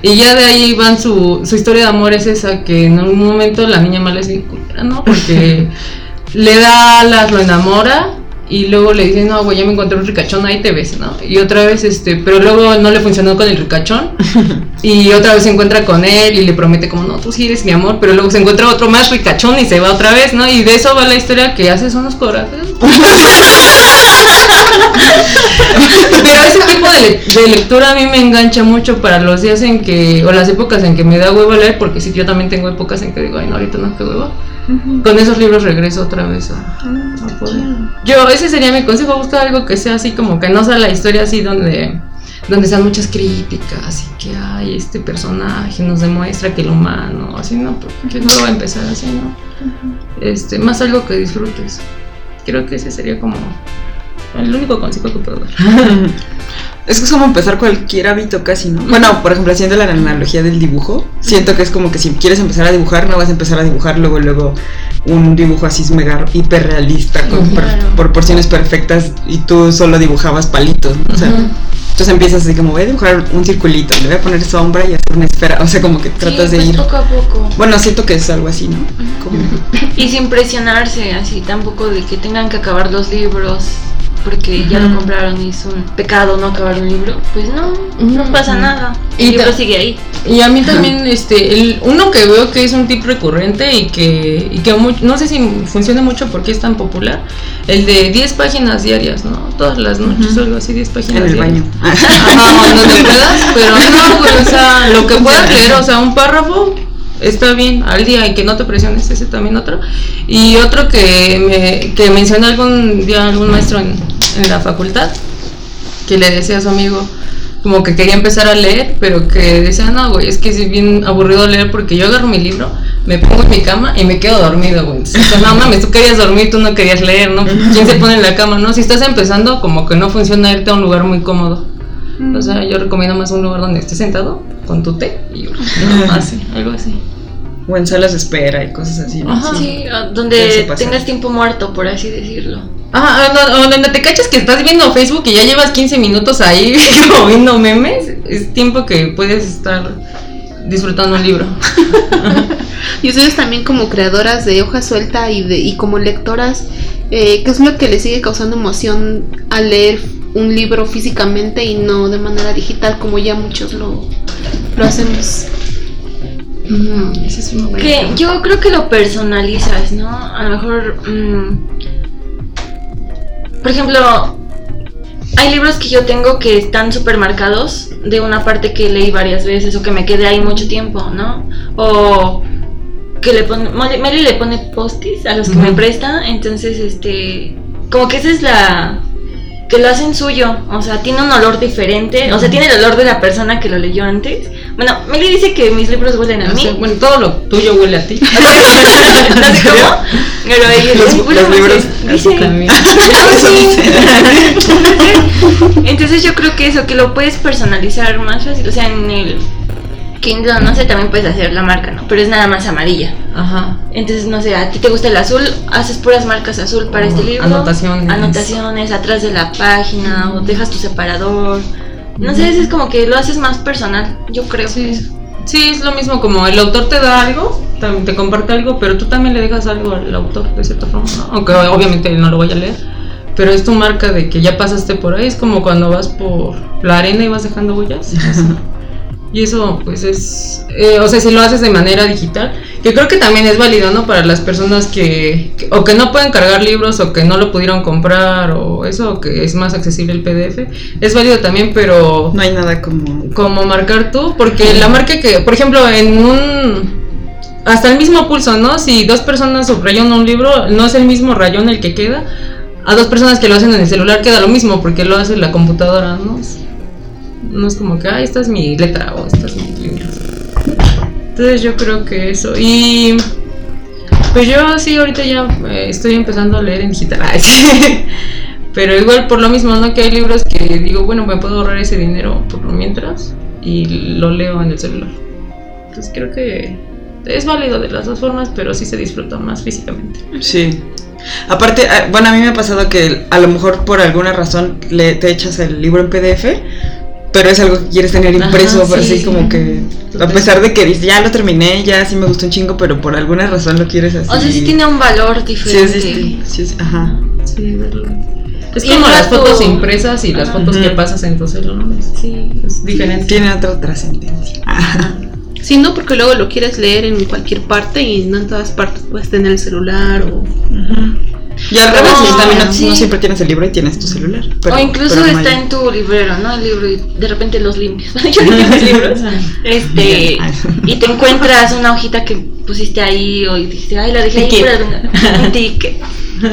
Y ya de ahí van su, su historia de amor es esa, que en algún momento la niña mala es bien culera, ¿no? Porque le da alas, lo enamora y luego le dice, no, güey, ya me encontré un ricachón, ahí te ves, ¿no? Y otra vez, este, pero luego no le funcionó con el ricachón y otra vez se encuentra con él y le promete como, no, tú sí eres mi amor, pero luego se encuentra otro más ricachón y se va otra vez, ¿no? Y de eso va la historia que hace son los corajes. Pero ese tipo de, le- de lectura a mí me engancha mucho para los días en que, o las épocas en que me da huevo leer, porque sí, yo también tengo épocas en que digo, ay, no, ahorita no, qué huevo. Con esos libros regreso otra vez a, a poder. Yo, ese sería mi consejo, buscar algo que sea así como que no sea la historia así donde donde sean muchas críticas y que ay este personaje nos demuestra que el humano así no porque no va a empezar así no este más algo que disfrutes. Creo que ese sería como el único consejo que puedo dar Es que es como empezar cualquier hábito casi, ¿no? Bueno, por ejemplo, haciendo la analogía del dibujo, siento que es como que si quieres empezar a dibujar, no vas a empezar a dibujar luego, luego un dibujo así mega hiperrealista, con per- Claro. proporciones perfectas y tú solo dibujabas palitos, ¿no? O sea, entonces empiezas así como voy a dibujar un circulito, le voy a poner sombra y hacer una esfera, o sea, como que tratas sí, de pues ir... poco a poco. Bueno, siento que es algo así, ¿no? Como... Y sin presionarse, así tampoco de que tengan que acabar los libros porque ya lo compraron y es un pecado no acabar un libro, pues no, no pasa nada. El Y libro sigue ahí. Y a mí también, este, el, uno que veo que es un tip recurrente y que, y que no sé si funciona mucho porque es tan popular, el de 10 páginas diarias, ¿no? Todas las noches o algo así, 10 páginas En el diarias. baño. Ajá, donde puedas, pero no, güey, o sea, lo que puedas leer, o sea, un párrafo está bien al día y que no te presiones, ese también otro. Y otro que, me, que mencionó algún día algún maestro en, la facultad, que le decía a su amigo, como que quería empezar a leer, pero que decía, no, güey, es que es bien aburrido leer porque yo agarro mi libro, me pongo en mi cama y me quedo dormido, güey. No mames, tú querías dormir, tú no querías leer, ¿no? ¿Quién se pone en la cama, no? Si estás empezando, como que no funciona irte a un lugar muy cómodo. O sea, yo recomiendo más un lugar donde estés sentado con tu té y no, así, algo así. O en salas de espera y cosas así. ¿no? Ajá. Sí, ah, donde tengas tiempo muerto, por así decirlo. Ajá, o- o donde te cachas que estás viendo Facebook y ya llevas 15 minutos ahí como viendo memes, es tiempo que puedes estar disfrutando un libro. Y ustedes también como creadoras de hoja suelta y, de, y como lectoras, eh, ¿qué es lo que les sigue causando emoción al leer un libro físicamente y no de manera digital como ya muchos lo, lo hacemos? Mm, ese es un buen Que yo creo que lo personalizas, ¿no? A lo mejor, mm, por ejemplo, hay libros que yo tengo que están súper marcados de una parte que leí varias veces o que me quedé ahí mucho tiempo, ¿no? O que le pone, Meli le pone postis a los que me presta, entonces, este, como que esa es la que lo hacen suyo, o sea, tiene un olor diferente, o sea, tiene el olor de la persona que lo leyó antes. Bueno, Meli dice que mis libros huelen a O mí. bueno, todo lo tuyo huele a ti. no sé cómo, pero ella Los- los libros dice, entonces yo creo que eso, que lo puedes personalizar más fácil, o sea, en el Kindle, no sé, también puedes hacer la marca, ¿no? Pero es nada más amarilla. Ajá. Entonces, no sé, a ti te gusta el azul, haces puras marcas azul para este Ajá, libro. anotaciones. Anotaciones atrás de la página, o dejas tu separador. No sé, es como que lo haces más personal, yo creo. Sí. Sí, es lo mismo como el autor te da algo, te comparte algo, pero tú también le dejas algo al autor de cierta forma, ¿no? Aunque obviamente no lo vaya a leer, pero es tu marca de que ya pasaste por ahí, es como cuando vas por la arena y vas dejando huellas. Y eso, pues es. eh, o sea, si lo haces de manera digital, que creo que también es válido, ¿no? Para las personas que, que- o que no pueden cargar libros, o que no lo pudieron comprar, o eso, o que es más accesible el PDF. Es válido también, pero No hay nada como. como marcar tú, porque la marca que, por ejemplo, en un hasta el mismo pulso, ¿no? Si dos personas subrayan un libro, no es el mismo rayón el que queda. A dos personas que lo hacen en el celular queda lo mismo, porque lo hace la computadora, ¿no? No es como que, ah, esta es mi letra o esta es mi línea. Entonces yo creo que eso. Y pues yo sí, ahorita ya eh, estoy empezando a leer en digital. Pero igual por lo mismo, ¿no? Que hay libros que digo, bueno, me puedo ahorrar ese dinero por lo mientras y lo leo en el celular. Entonces creo que es válido de las dos formas, pero sí se disfruta más físicamente. Sí. Aparte, ah, bueno, a mí me ha pasado que a lo mejor por alguna razón le, te echas el libro en PDF, pero es algo que quieres tener Ajá, impreso, sí. así como que, a pesar de que dices, ya lo terminé, ya sí me gustó un chingo, pero por alguna razón lo quieres así. O sea, sí tiene un valor Sí, diferente. distinto, sí, es- ajá. Sí, verlo. Es Y como las fotos impresas y las Ajá. fotos que pasas en tu celular. Sí. Es diferente. Tiene otra trascendencia. Sí, no, porque luego lo quieres leer en cualquier parte y no en todas partes puedes tener el celular o... Y al revés, y también no, sí. no siempre tienes el libro y tienes tu celular. pero- o incluso pero no está hay- en tu librero, ¿no? El libro y de repente los limpias. Yo limpio mis libros. Este, y te encuentras una hojita que pusiste ahí o y dijiste, ay, la dejé ahí Ticket. un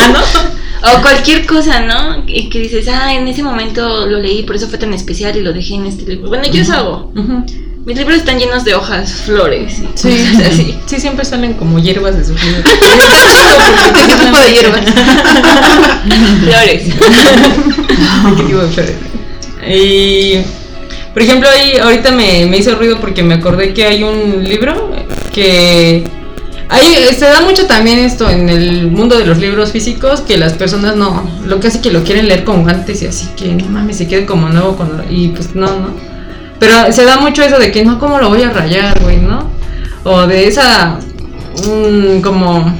ah, ¿no? O cualquier cosa, ¿no? Y que dices, ah, en ese momento lo leí, por eso fue tan especial y lo dejé en este libro. Bueno, yo eso hago. Ujú. Mis libros están llenos de hojas, flores y Sí, cosas así. sí, siempre salen como hierbas de sus libros. ¿Qué tipo de hierbas? Flores. ¿Qué tipo de flores? Y, por ejemplo, ahí ahorita me, me hizo ruido porque me acordé que hay un libro que... Ahí se da mucho también esto en el mundo de los libros físicos que las personas no, lo que hace que lo quieren leer con guantes y así que no mames, se quede como nuevo cuando, y pues no, no. Pero se da mucho eso de que no, ¿cómo lo voy a rayar, güey, no? O de esa, mm, como,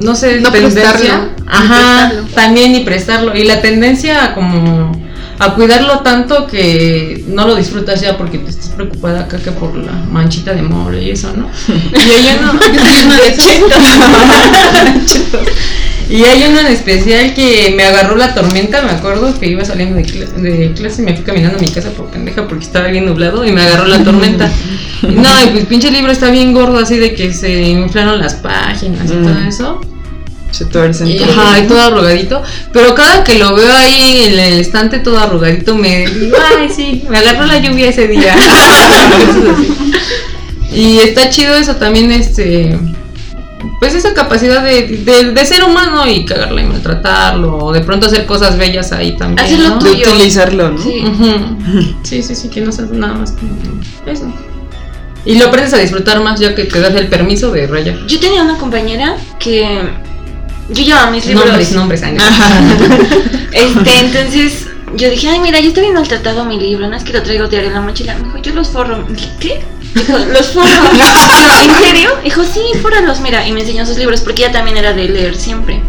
no sé, No tendencia. prestarlo, Ajá, prestarlo. también y prestarlo. Y la tendencia a como a cuidarlo tanto que no lo disfrutas ya porque te estás preocupada acá que por la manchita de mole y eso, ¿no? Y hay uno, y hay uno en especial que me agarró la tormenta, me acuerdo que iba saliendo de, cla- de clase y me fui caminando a mi casa por pendeja porque estaba bien nublado y me agarró la tormenta. No, y pues pinche libro está bien gordo así de que se inflaron las páginas y todo eso. Se tuercen. Y, ajá, y todo arrugadito. Pero cada que lo veo ahí en el estante todo arrugadito, me digo, ay, sí, me agarró la lluvia ese día. Y está chido eso también, este. Pues esa capacidad de, de, de ser humano y cagarla y maltratarlo, o de pronto hacer cosas bellas ahí también. Hacerlo ¿no? De utilizarlo, ¿no? Sí. Sí, sí, sí, que no seas nada más como eso. Y lo aprendes a disfrutar más ya que te das el permiso de rayar. Yo tenía una compañera que yo llevaba mis libros. Nombres, nombres, no. Este, entonces yo dije, ay, mira, ya está bien maltratado mi libro, no es que lo traigo diario en la mochila. Me dijo, yo los forro. ¿qué? Dijo, los forro. Digo, ¿En serio? Dijo, sí, fórralos, mira. Y me enseñó sus libros porque ella también era de leer siempre.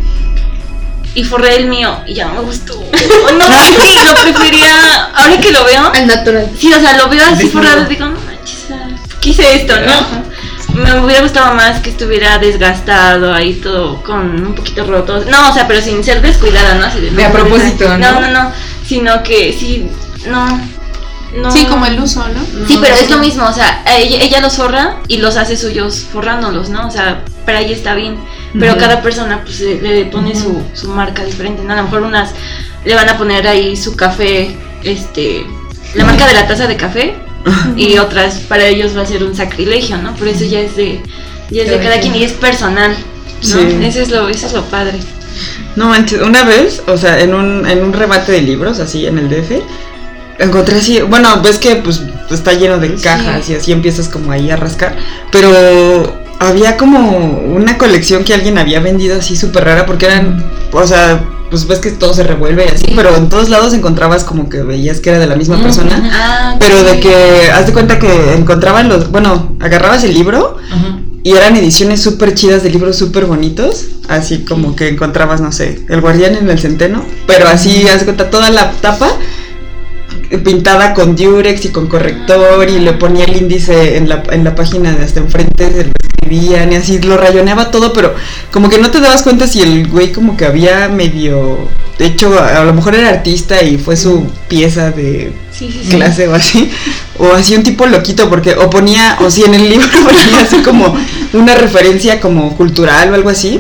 Y forré el mío y ya no me gustó. No, que lo prefería. Ahora que lo veo, Al natural. Sí, o sea, lo veo así Desnudo. forrado, digo, no manches, ah, quise esto, ¿no? Me hubiera gustado más que estuviera desgastado ahí todo con un poquito roto. No, o sea, pero sin ser descuidada, ¿no? Así De a propósito, ¿no? No, no, no, sino que sí, no, no. Sí, como el uso, ¿no? Sí, pero es lo mismo, o sea, ella, ella los forra y los hace suyos forrándolos, ¿no? O sea, para ella está bien, pero cada persona pues le, le pone su, su marca diferente, ¿no? A lo mejor unas le van a poner ahí su café, este, la marca de la taza de café y otras para ellos va a ser un sacrilegio, ¿no? Por eso ya es de, ya es de Cada quien. y es personal, ¿no? Sí. Eso es lo, eso es lo padre. No manches, una vez, o sea, en un, en un rebate de libros, así en el DF, encontré así, bueno, ves que pues está lleno de cajas y así empiezas como ahí a rascar, pero había como una colección que alguien había vendido así súper rara porque eran, o sea, pues ves que todo se revuelve y así, pero en todos lados encontrabas como que veías que era de la misma persona. Ah, Pero de que, haz de cuenta que encontraban los, bueno, agarrabas el libro y eran ediciones súper chidas de libros súper bonitos, así como que encontrabas, no sé, El Guardián en el Centeno, pero así, haz de cuenta, toda la tapa pintada con diurex y con corrector y le ponía el índice en la, en la página de hasta enfrente, se lo escribían y así lo rayoneaba todo, pero como que no te dabas cuenta si el güey como que había medio, de hecho, a, a lo mejor era artista y fue su pieza de Sí, sí, sí. clase o así, o así un tipo loquito, porque o ponía, o si en el libro ponía así como una referencia como cultural o algo así,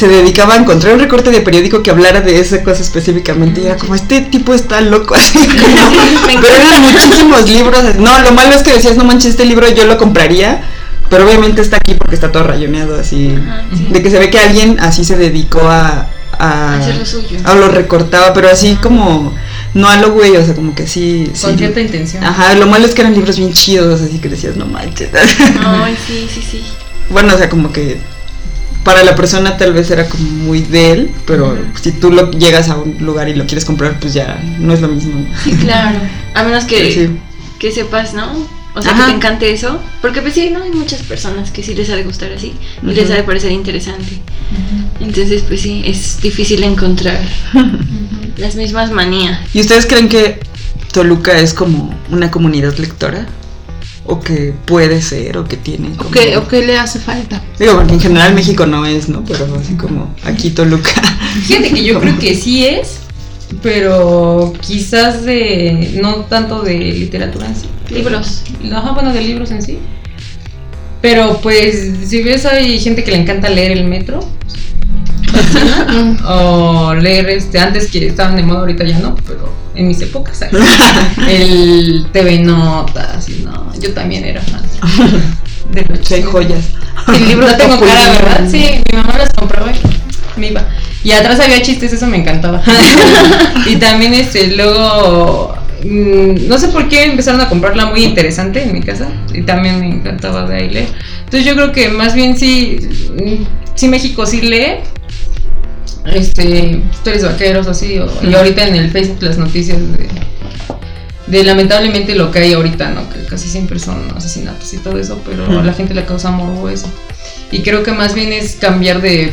se dedicaba a encontrar un recorte de periódico que hablara de esa cosa específicamente, y era como, este tipo está loco, así como, pero eran muchísimos libros, no, lo malo es que decías, no manches, este libro yo lo compraría, pero obviamente está aquí porque está todo rayoneado así, Ajá, sí. de que se ve que alguien así se dedicó a... a Hacer lo suyo. a lo recortaba, pero así como no a lo güey, o sea, como que sí, sí. Con cierta intención. Ajá, lo malo es que eran libros bien chidos, así que decías, no manches. Ay, sí, sí, sí. bueno, o sea, como que para la persona tal vez era como muy de él, pero si tú lo llegas a un lugar y lo quieres comprar, pues ya no es lo mismo. Sí, claro. A menos que, Sí. que sepas, ¿no? O sea, Ajá. que te encante eso. Porque pues sí, ¿no? Hay muchas personas que sí les ha de gustar así. Y les ha de parecer interesante. Entonces, pues sí, es difícil encontrar las mismas manías. ¿Y ustedes creen que Toluca es como una comunidad lectora? ¿O que puede ser, o que tiene? ¿O qué, o qué le hace falta? Digo, porque en general México no es, ¿no? Pero así como aquí Toluca. Fíjate que yo creo que sí es, pero quizás de no tanto de literatura en sí. Libros. Ajá, bueno, de libros en sí. Pero pues, si ves, hay gente que le encanta leer el metro. o leer este, antes que estaban de moda, ahorita ya no, pero en mis épocas. el TV Notas, y no, yo también era fan. De los hay joyas. el libro no tengo cara, ¿verdad? Sí, mi mamá las compraba y me iba. Y atrás había chistes, eso me encantaba. y también este, luego, mm, no sé por qué empezaron a comprarla muy interesante en mi casa. Y también me encantaba de ahí leer. Entonces yo creo que más bien sí, mm, sí México sí lee. Este, historias vaqueros así, o- y ahorita en el Facebook las noticias de, de lamentablemente lo que hay ahorita, ¿no? Que casi siempre son asesinatos y todo eso, pero a la gente le causa morbo eso. Y creo que más bien es cambiar de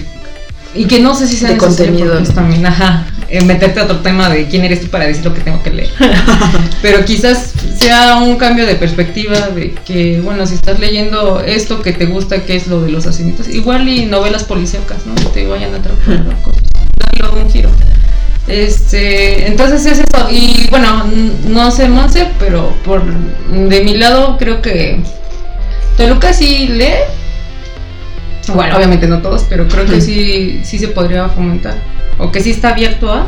y que no sé si sea De contenido. también, ajá, meterte a otro tema de quién eres tú para decir lo que tengo que leer. Pero quizás sea un cambio de perspectiva de que, bueno, si estás leyendo esto que te gusta, que es lo de los asesinitos, igual y novelas policíacas, ¿no? Que te vayan a atrapar cosas. Un giro. Este, entonces es eso. Y bueno, no sé, Monse, pero por de mi lado creo que Toluca sí lee. Bueno, obviamente no todos, pero creo que sí, sí se podría fomentar. O que sí está abierto a.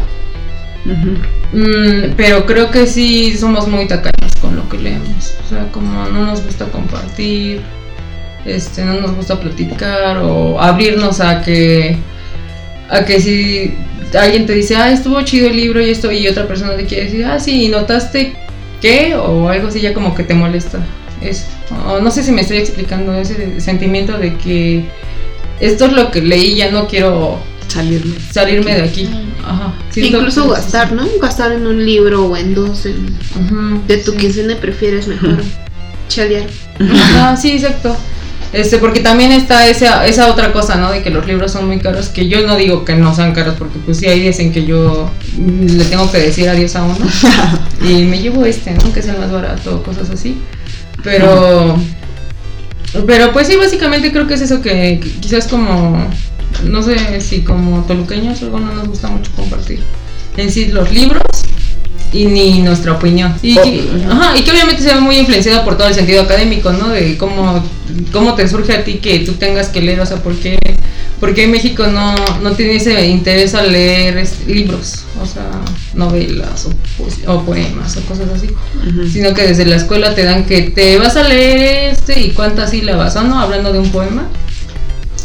Mm, pero creo que sí somos muy tacaños con lo que leemos. O sea, como no nos gusta compartir, este, no nos gusta platicar o abrirnos a que a que si alguien te dice, ah, estuvo chido el libro y esto, y otra persona te quiere decir, ah, sí, ¿y notaste qué? O algo así, ya como que te molesta. Eso. O no sé si me estoy explicando ese sentimiento de que esto es lo que leí, ya no quiero Salirme. salirme de aquí. Ajá. Siento Incluso que- gastar, ¿no? Gastar en un libro o en dos. en- de tu sí. quincena prefieres mejor chalear. Ajá, sí, exacto. Este, porque también está esa, esa otra cosa, ¿no? De que los libros son muy caros, que yo no digo que no sean caros, porque pues sí hay días en que yo le tengo que decir adiós a uno y me llevo este, ¿no? Que es el más barato, cosas así. Pero, pero pues sí, básicamente creo que es eso que, que quizás como, no sé si como toluqueños algo no nos gusta mucho compartir. En sí, los libros y ni nuestra opinión. Y que, ajá, y que obviamente se ve muy influenciada por todo el sentido académico, ¿no? De cómo, cómo te surge a ti que tú tengas que leer, o sea, ¿por qué, por qué México no, no tiene ese interés a leer este, libros, o sea, novelas o, o poemas o cosas así? Sino que desde la escuela te dan que te vas a leer este y cuántas sílabas, ¿o no? Hablando de un poema.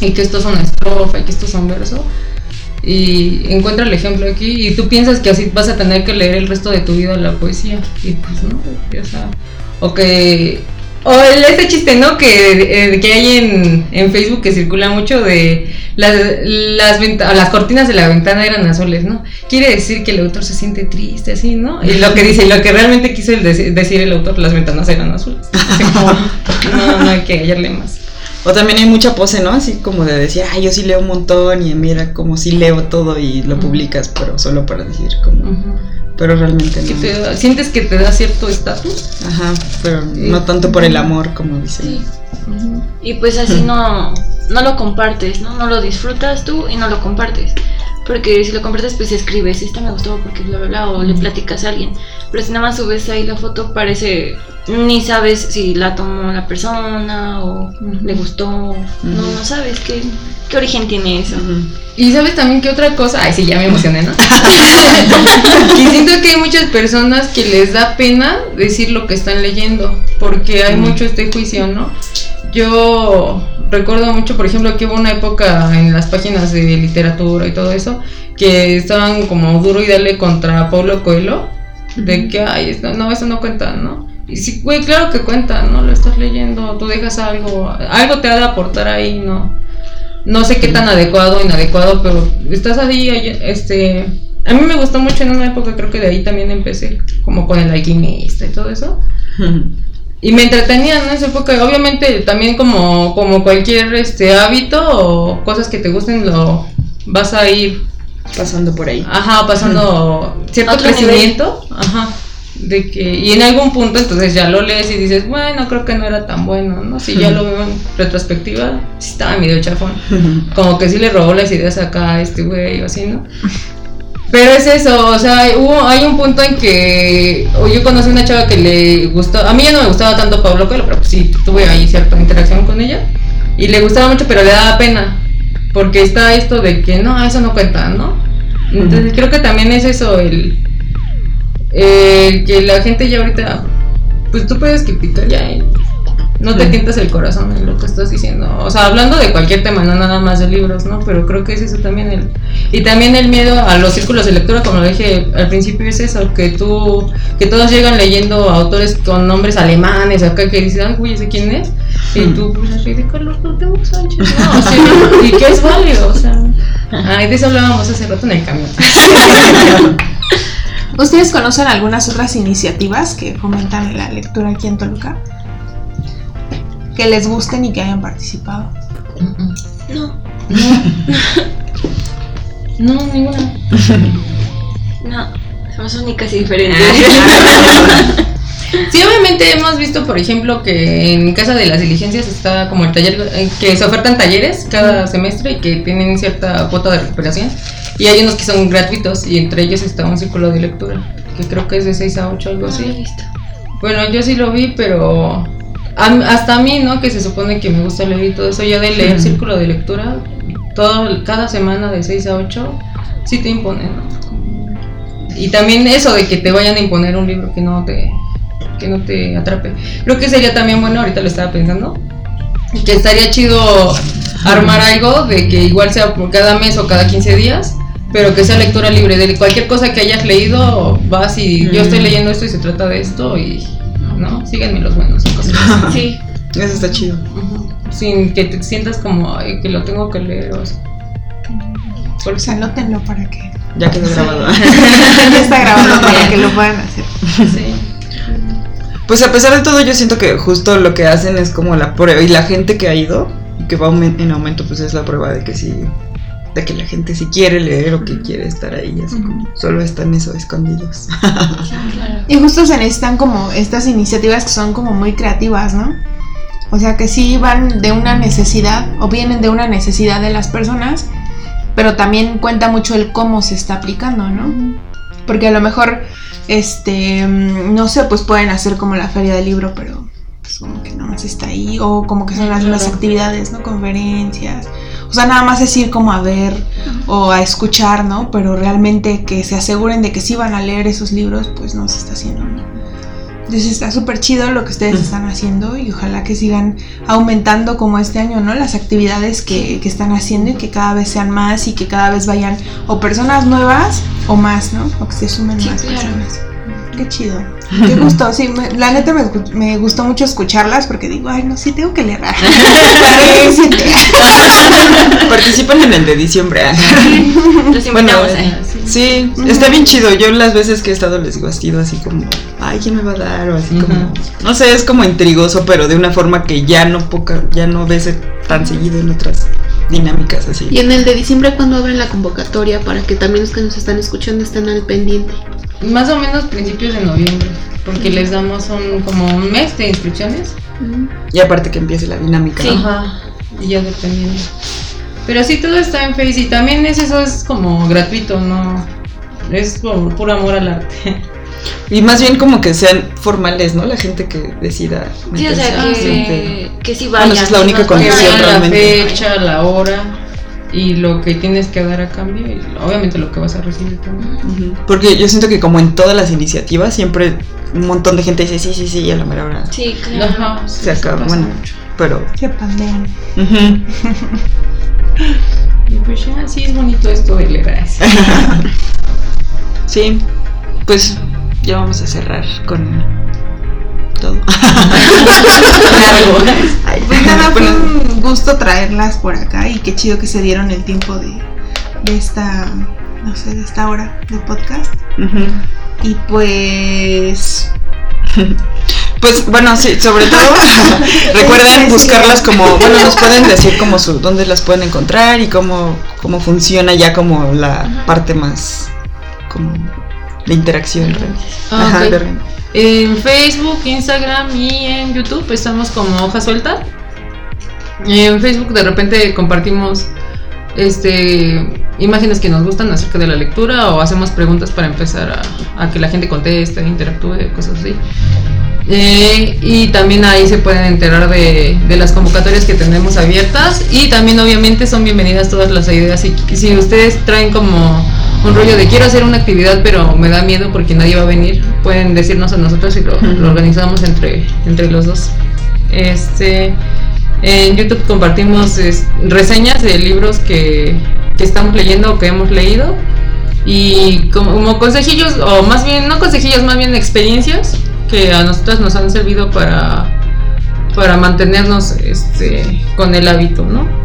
Y que esto es una estrofa y que esto es un verso y encuentra el ejemplo aquí y tú piensas que así vas a tener que leer el resto de tu vida la poesía y pues no, o sea, o que o el, este chiste, ¿no? Que, eh, que hay en, en Facebook que circula mucho de las, las, venta- las cortinas de la ventana eran azules, ¿no? Quiere decir que el autor se siente triste, así, ¿no? Y lo que dice, y lo que realmente quiso el deci- decir el autor, las ventanas eran azules. Así como, no, no hay que hallarle más. O también hay mucha pose, ¿no? Así como de decir, ay, yo sí leo un montón y mira como sí leo todo y lo publicas, pero solo para decir como... Pero realmente Que no. te da- ¿Sientes que te da cierto estatus? Ajá, pero no tanto por el amor como dicen. Y pues así no, no lo compartes, ¿no? No lo disfrutas tú y no lo compartes. Porque si lo compartes, pues escribes, esta me gustó porque bla, bla, bla, o le platicas a alguien. Pero si nada más subes ahí la foto, parece, ni sabes si la tomó la persona o le gustó. No, no sabes qué, qué origen tiene eso. Ujú. Y sabes también que otra cosa, ay sí, ya me emocioné, ¿no? y siento que hay muchas personas que les da pena decir lo que están leyendo, porque hay mucho este juicio, ¿no? Yo recuerdo mucho, por ejemplo, que hubo una época en las páginas de literatura y todo eso, que estaban como duro y dale contra Paulo Coelho, de que, ay, no, eso no cuenta, ¿no? Y sí, güey, claro que cuenta, ¿no? Lo estás leyendo, tú dejas algo, algo te ha de aportar ahí, ¿no? No sé qué tan adecuado o inadecuado, pero estás ahí, ahí, este... A mí me gustó mucho en una época, creo que de ahí también empecé, como con el alquimista y todo eso. Y me entretenía en esa época, obviamente también como, como cualquier este hábito o cosas que te gusten, lo vas a ir Pasando por ahí. Ajá, pasando cierto crecimiento. Ajá. De que, y en algún punto entonces ya lo lees y dices, bueno, creo que no era tan bueno, ¿no? Si ya lo veo en retrospectiva, sí estaba medio chafón. Como que sí le robó las ideas acá a este güey o así, ¿no? Pero es eso, o sea, hubo, hay un punto en que yo conocí una chava que le gustó, a mí ya no me gustaba tanto Pablo Coelho, pero pues sí tuve ahí cierta interacción con ella y le gustaba mucho, pero le daba pena, porque está esto de que no, eso no cuenta, ¿no? Entonces creo que también es eso, el, el que la gente ya ahorita, pues tú puedes criticar ya, no te tientas el corazón en lo que estás diciendo. O sea, hablando de cualquier tema, no nada más de libros, ¿no? Pero creo que es eso también el... Y también el miedo a los círculos de lectura, como lo dije al principio, es eso, que tú, que todos llegan leyendo autores con nombres alemanes, acá que dices, ay, güey, ¿ese quién es? Y tú, pues así de Carlos Cuauhtémoc Sánchez, no, o sea, y que es válido, o sea... Ay, de eso hablábamos hace rato en el camión. ¿Ustedes conocen algunas otras iniciativas que fomentan la lectura aquí en Toluca? Que les gusten y que hayan participado. No. No, ninguna. No, somos únicas y diferentes. Sí, obviamente hemos visto, por ejemplo, que en Casa de las Diligencias está como el taller, eh, que se ofertan talleres cada semestre y que tienen cierta cuota de recuperación. Y hay unos que son gratuitos y entre ellos está un círculo de lectura, que creo que es de 6 a 8, algo Sí, así. Bueno, yo sí lo vi, pero a- hasta a mí, ¿no? Que se supone que me gusta leer y todo eso, ya de leer círculo de lectura, todo, cada semana de 6 a 8, sí te imponen, ¿no? Y también eso de que te vayan a imponer un libro que no te, que no te atrape. Creo que sería también bueno, ahorita lo estaba pensando, que estaría chido armar algo de que igual sea por cada mes o cada 15 días, pero que sea lectura libre. De cualquier cosa que hayas leído, vas y yo estoy leyendo esto y se trata de esto y, ¿no? Síganme los buenos cosas. Sí. Eso está chido. Sin que te sientas como "Ay, que lo tengo que leer o así. Por anótenlo para que. Ya quedó grabado. ya está grabado para que lo puedan hacer. Sí. Pues a pesar de todo, yo siento que justo lo que hacen es como la prueba. Y la gente que ha ido, y que va en aumento, pues es la prueba de que sí. De que la gente sí quiere leer o que quiere estar ahí. Así como solo están eso, escondidos. Y justo se necesitan como estas iniciativas que son como muy creativas, ¿no? O sea, que sí van de una necesidad o vienen de una necesidad de las personas, pero también cuenta mucho el cómo se está aplicando, ¿no? Porque a lo mejor, este, mm, no sé, pues pueden hacer como la feria del libro, pero pues como que nada más está ahí, o como que son las Claro. actividades, ¿no? Conferencias. O sea, nada más es ir como a ver o a escuchar, ¿no? Pero realmente que se aseguren de que sí van a leer esos libros, pues no se está haciendo, ¿no? Entonces está súper chido lo que ustedes están haciendo y ojalá que sigan aumentando como este año, ¿no? Las actividades que, que están haciendo y que cada vez sean más y que cada vez vayan o personas nuevas o más, ¿no? O que se sumen Sí, más claro. personas. Qué chido. Qué gusto, sí, me- la neta me, me gustó mucho escucharlas porque digo, ay, no, sí tengo que leer. Participan en el de diciembre. Los invitamos Bueno, ahí. Sí, está bien chido. Yo las veces que he estado les digo, ha sido así como, ay, ¿quién me va a dar? O así como, no sé, es como intrigoso, pero de una forma que ya no poca, ya no ves tan seguido en otras dinámicas así. Y en el de diciembre, cuando abren la convocatoria para que también los que nos están escuchando estén al pendiente? Más o menos principios de noviembre, porque les damos un, como un mes de inscripciones. Y aparte que empiece la dinámica. Sí. ¿no? Ajá, y ya dependiendo. Pero sí, todo está en Face y también es eso es como gratuito, no es por puro amor al arte. Y más bien como que sean formales, ¿no? La gente que decida. Sí, o sea, que, que sí Bueno, vayan. esa es la que única condición vean la realmente. fecha, la hora y lo que tienes que dar a cambio y obviamente lo que vas a recibir también. Porque yo siento que como en todas las iniciativas siempre un montón de gente dice sí, sí, sí, y a la mera hora Sí, claro. Ajá, sí, se eso acaba. Bueno, mucho. pero... Se pandean. ujú. Y pues ya, sí es bonito esto de leer. Sí, pues ya vamos a cerrar con todo. Ay, Pues nada, fue un gusto traerlas por acá y qué chido que se dieron el tiempo de, de esta, no sé, de esta hora de podcast. Y pues... Pues bueno, sí, sobre todo recuerden buscarlas como, bueno, nos pueden decir como su, dónde las pueden encontrar y cómo, cómo funciona ya como la parte más como de interacción. Ah, Ajá, ok. de real. En Facebook, Instagram y en YouTube estamos como hoja suelta. En Facebook de repente compartimos este imágenes que nos gustan acerca de la lectura o hacemos preguntas para empezar a, a que la gente conteste, interactúe, cosas así. Eh, y también ahí se pueden enterar de, de las convocatorias que tenemos abiertas y también obviamente son bienvenidas todas las ideas y si ustedes traen como un rollo de quiero hacer una actividad pero me da miedo porque nadie va a venir pueden decirnos a nosotros y lo, lo organizamos entre, entre los dos. Este en YouTube compartimos es, reseñas de libros que, que estamos leyendo o que hemos leído y como, como consejillos, o más bien, no consejillos, más bien experiencias que a nosotras nos han servido para, para mantenernos este, con el hábito, ¿no?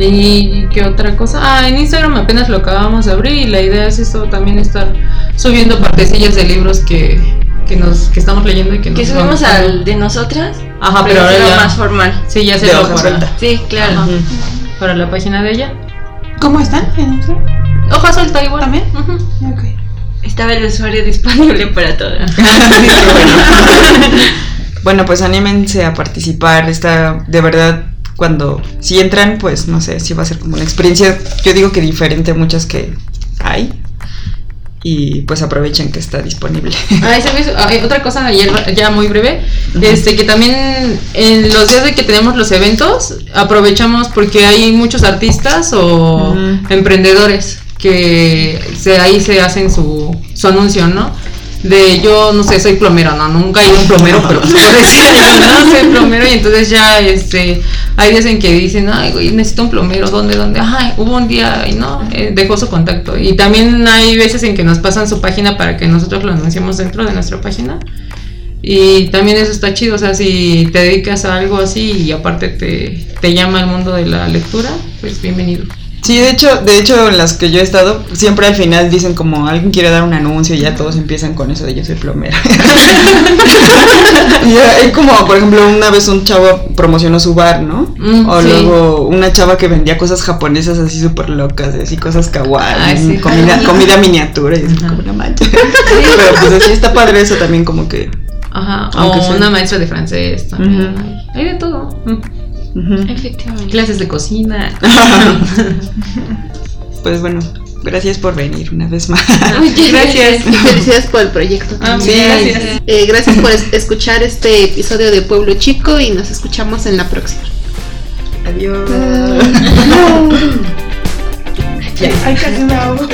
¿Y qué otra cosa? Ah, en Instagram apenas lo acabamos de abrir y la idea es esto también estar subiendo partecillas de libros que, que, nos, que estamos leyendo y que nos Que subimos al de nosotras. Ajá, pero ahora será ya- más formal. Sí, ya se De lo para. Sí, claro. Ajá. Para la página de ella. ¿Cómo están? en Instagram? Hoja suelta igual. ¿También? Ok. Estaba el usuario disponible para todo. Bueno, pues anímense a participar. Está de verdad cuando si entran, pues no sé, si va a ser como una experiencia, yo digo que diferente a muchas que hay. Y pues aprovechen que está disponible. Ah, ¿sabes? Ah, eh, otra cosa ya, ya muy breve, este que también en los días de que tenemos los eventos aprovechamos porque hay muchos artistas o emprendedores que se, ahí se hacen su, su anuncio, ¿no? De yo, no sé, soy plomero, no, nunca he ido un plomero, pero pues puedo decir, no, soy plomero y entonces ya, este, hay días en que dicen, ay, güey, necesito un plomero, ¿dónde, dónde? Ay, hubo un día y no, eh, dejó su contacto. Y también hay veces en que nos pasan su página para que nosotros lo anunciemos dentro de nuestra página. Y también eso está chido, o sea, si te dedicas a algo así y aparte te, te llama el mundo de la lectura, pues bienvenido. Sí, de hecho, de hecho, en las que yo he estado, siempre al final dicen como alguien quiere dar un anuncio y ya todos empiezan con eso de yo soy plomero. y hay como, por ejemplo, una vez un chavo promocionó su bar, ¿no? Mm, o sí. luego una chava que vendía cosas japonesas así súper locas, así cosas kawaii, sí. comida, miniatura, y así Ajá. como una mancha. Pero pues así está padre eso también como que... Ajá, Aunque o sea- una maestra de francés también. Hay de todo. Efectivamente. Clases de cocina. Pues bueno, gracias por venir una vez más. Gracias. Y felicidades por el proyecto. Ah, también. Sí, gracias. Eh, gracias por es- escuchar este episodio de Pueblo Chico y nos escuchamos en la próxima. Adiós. Ay, casi me ahogo.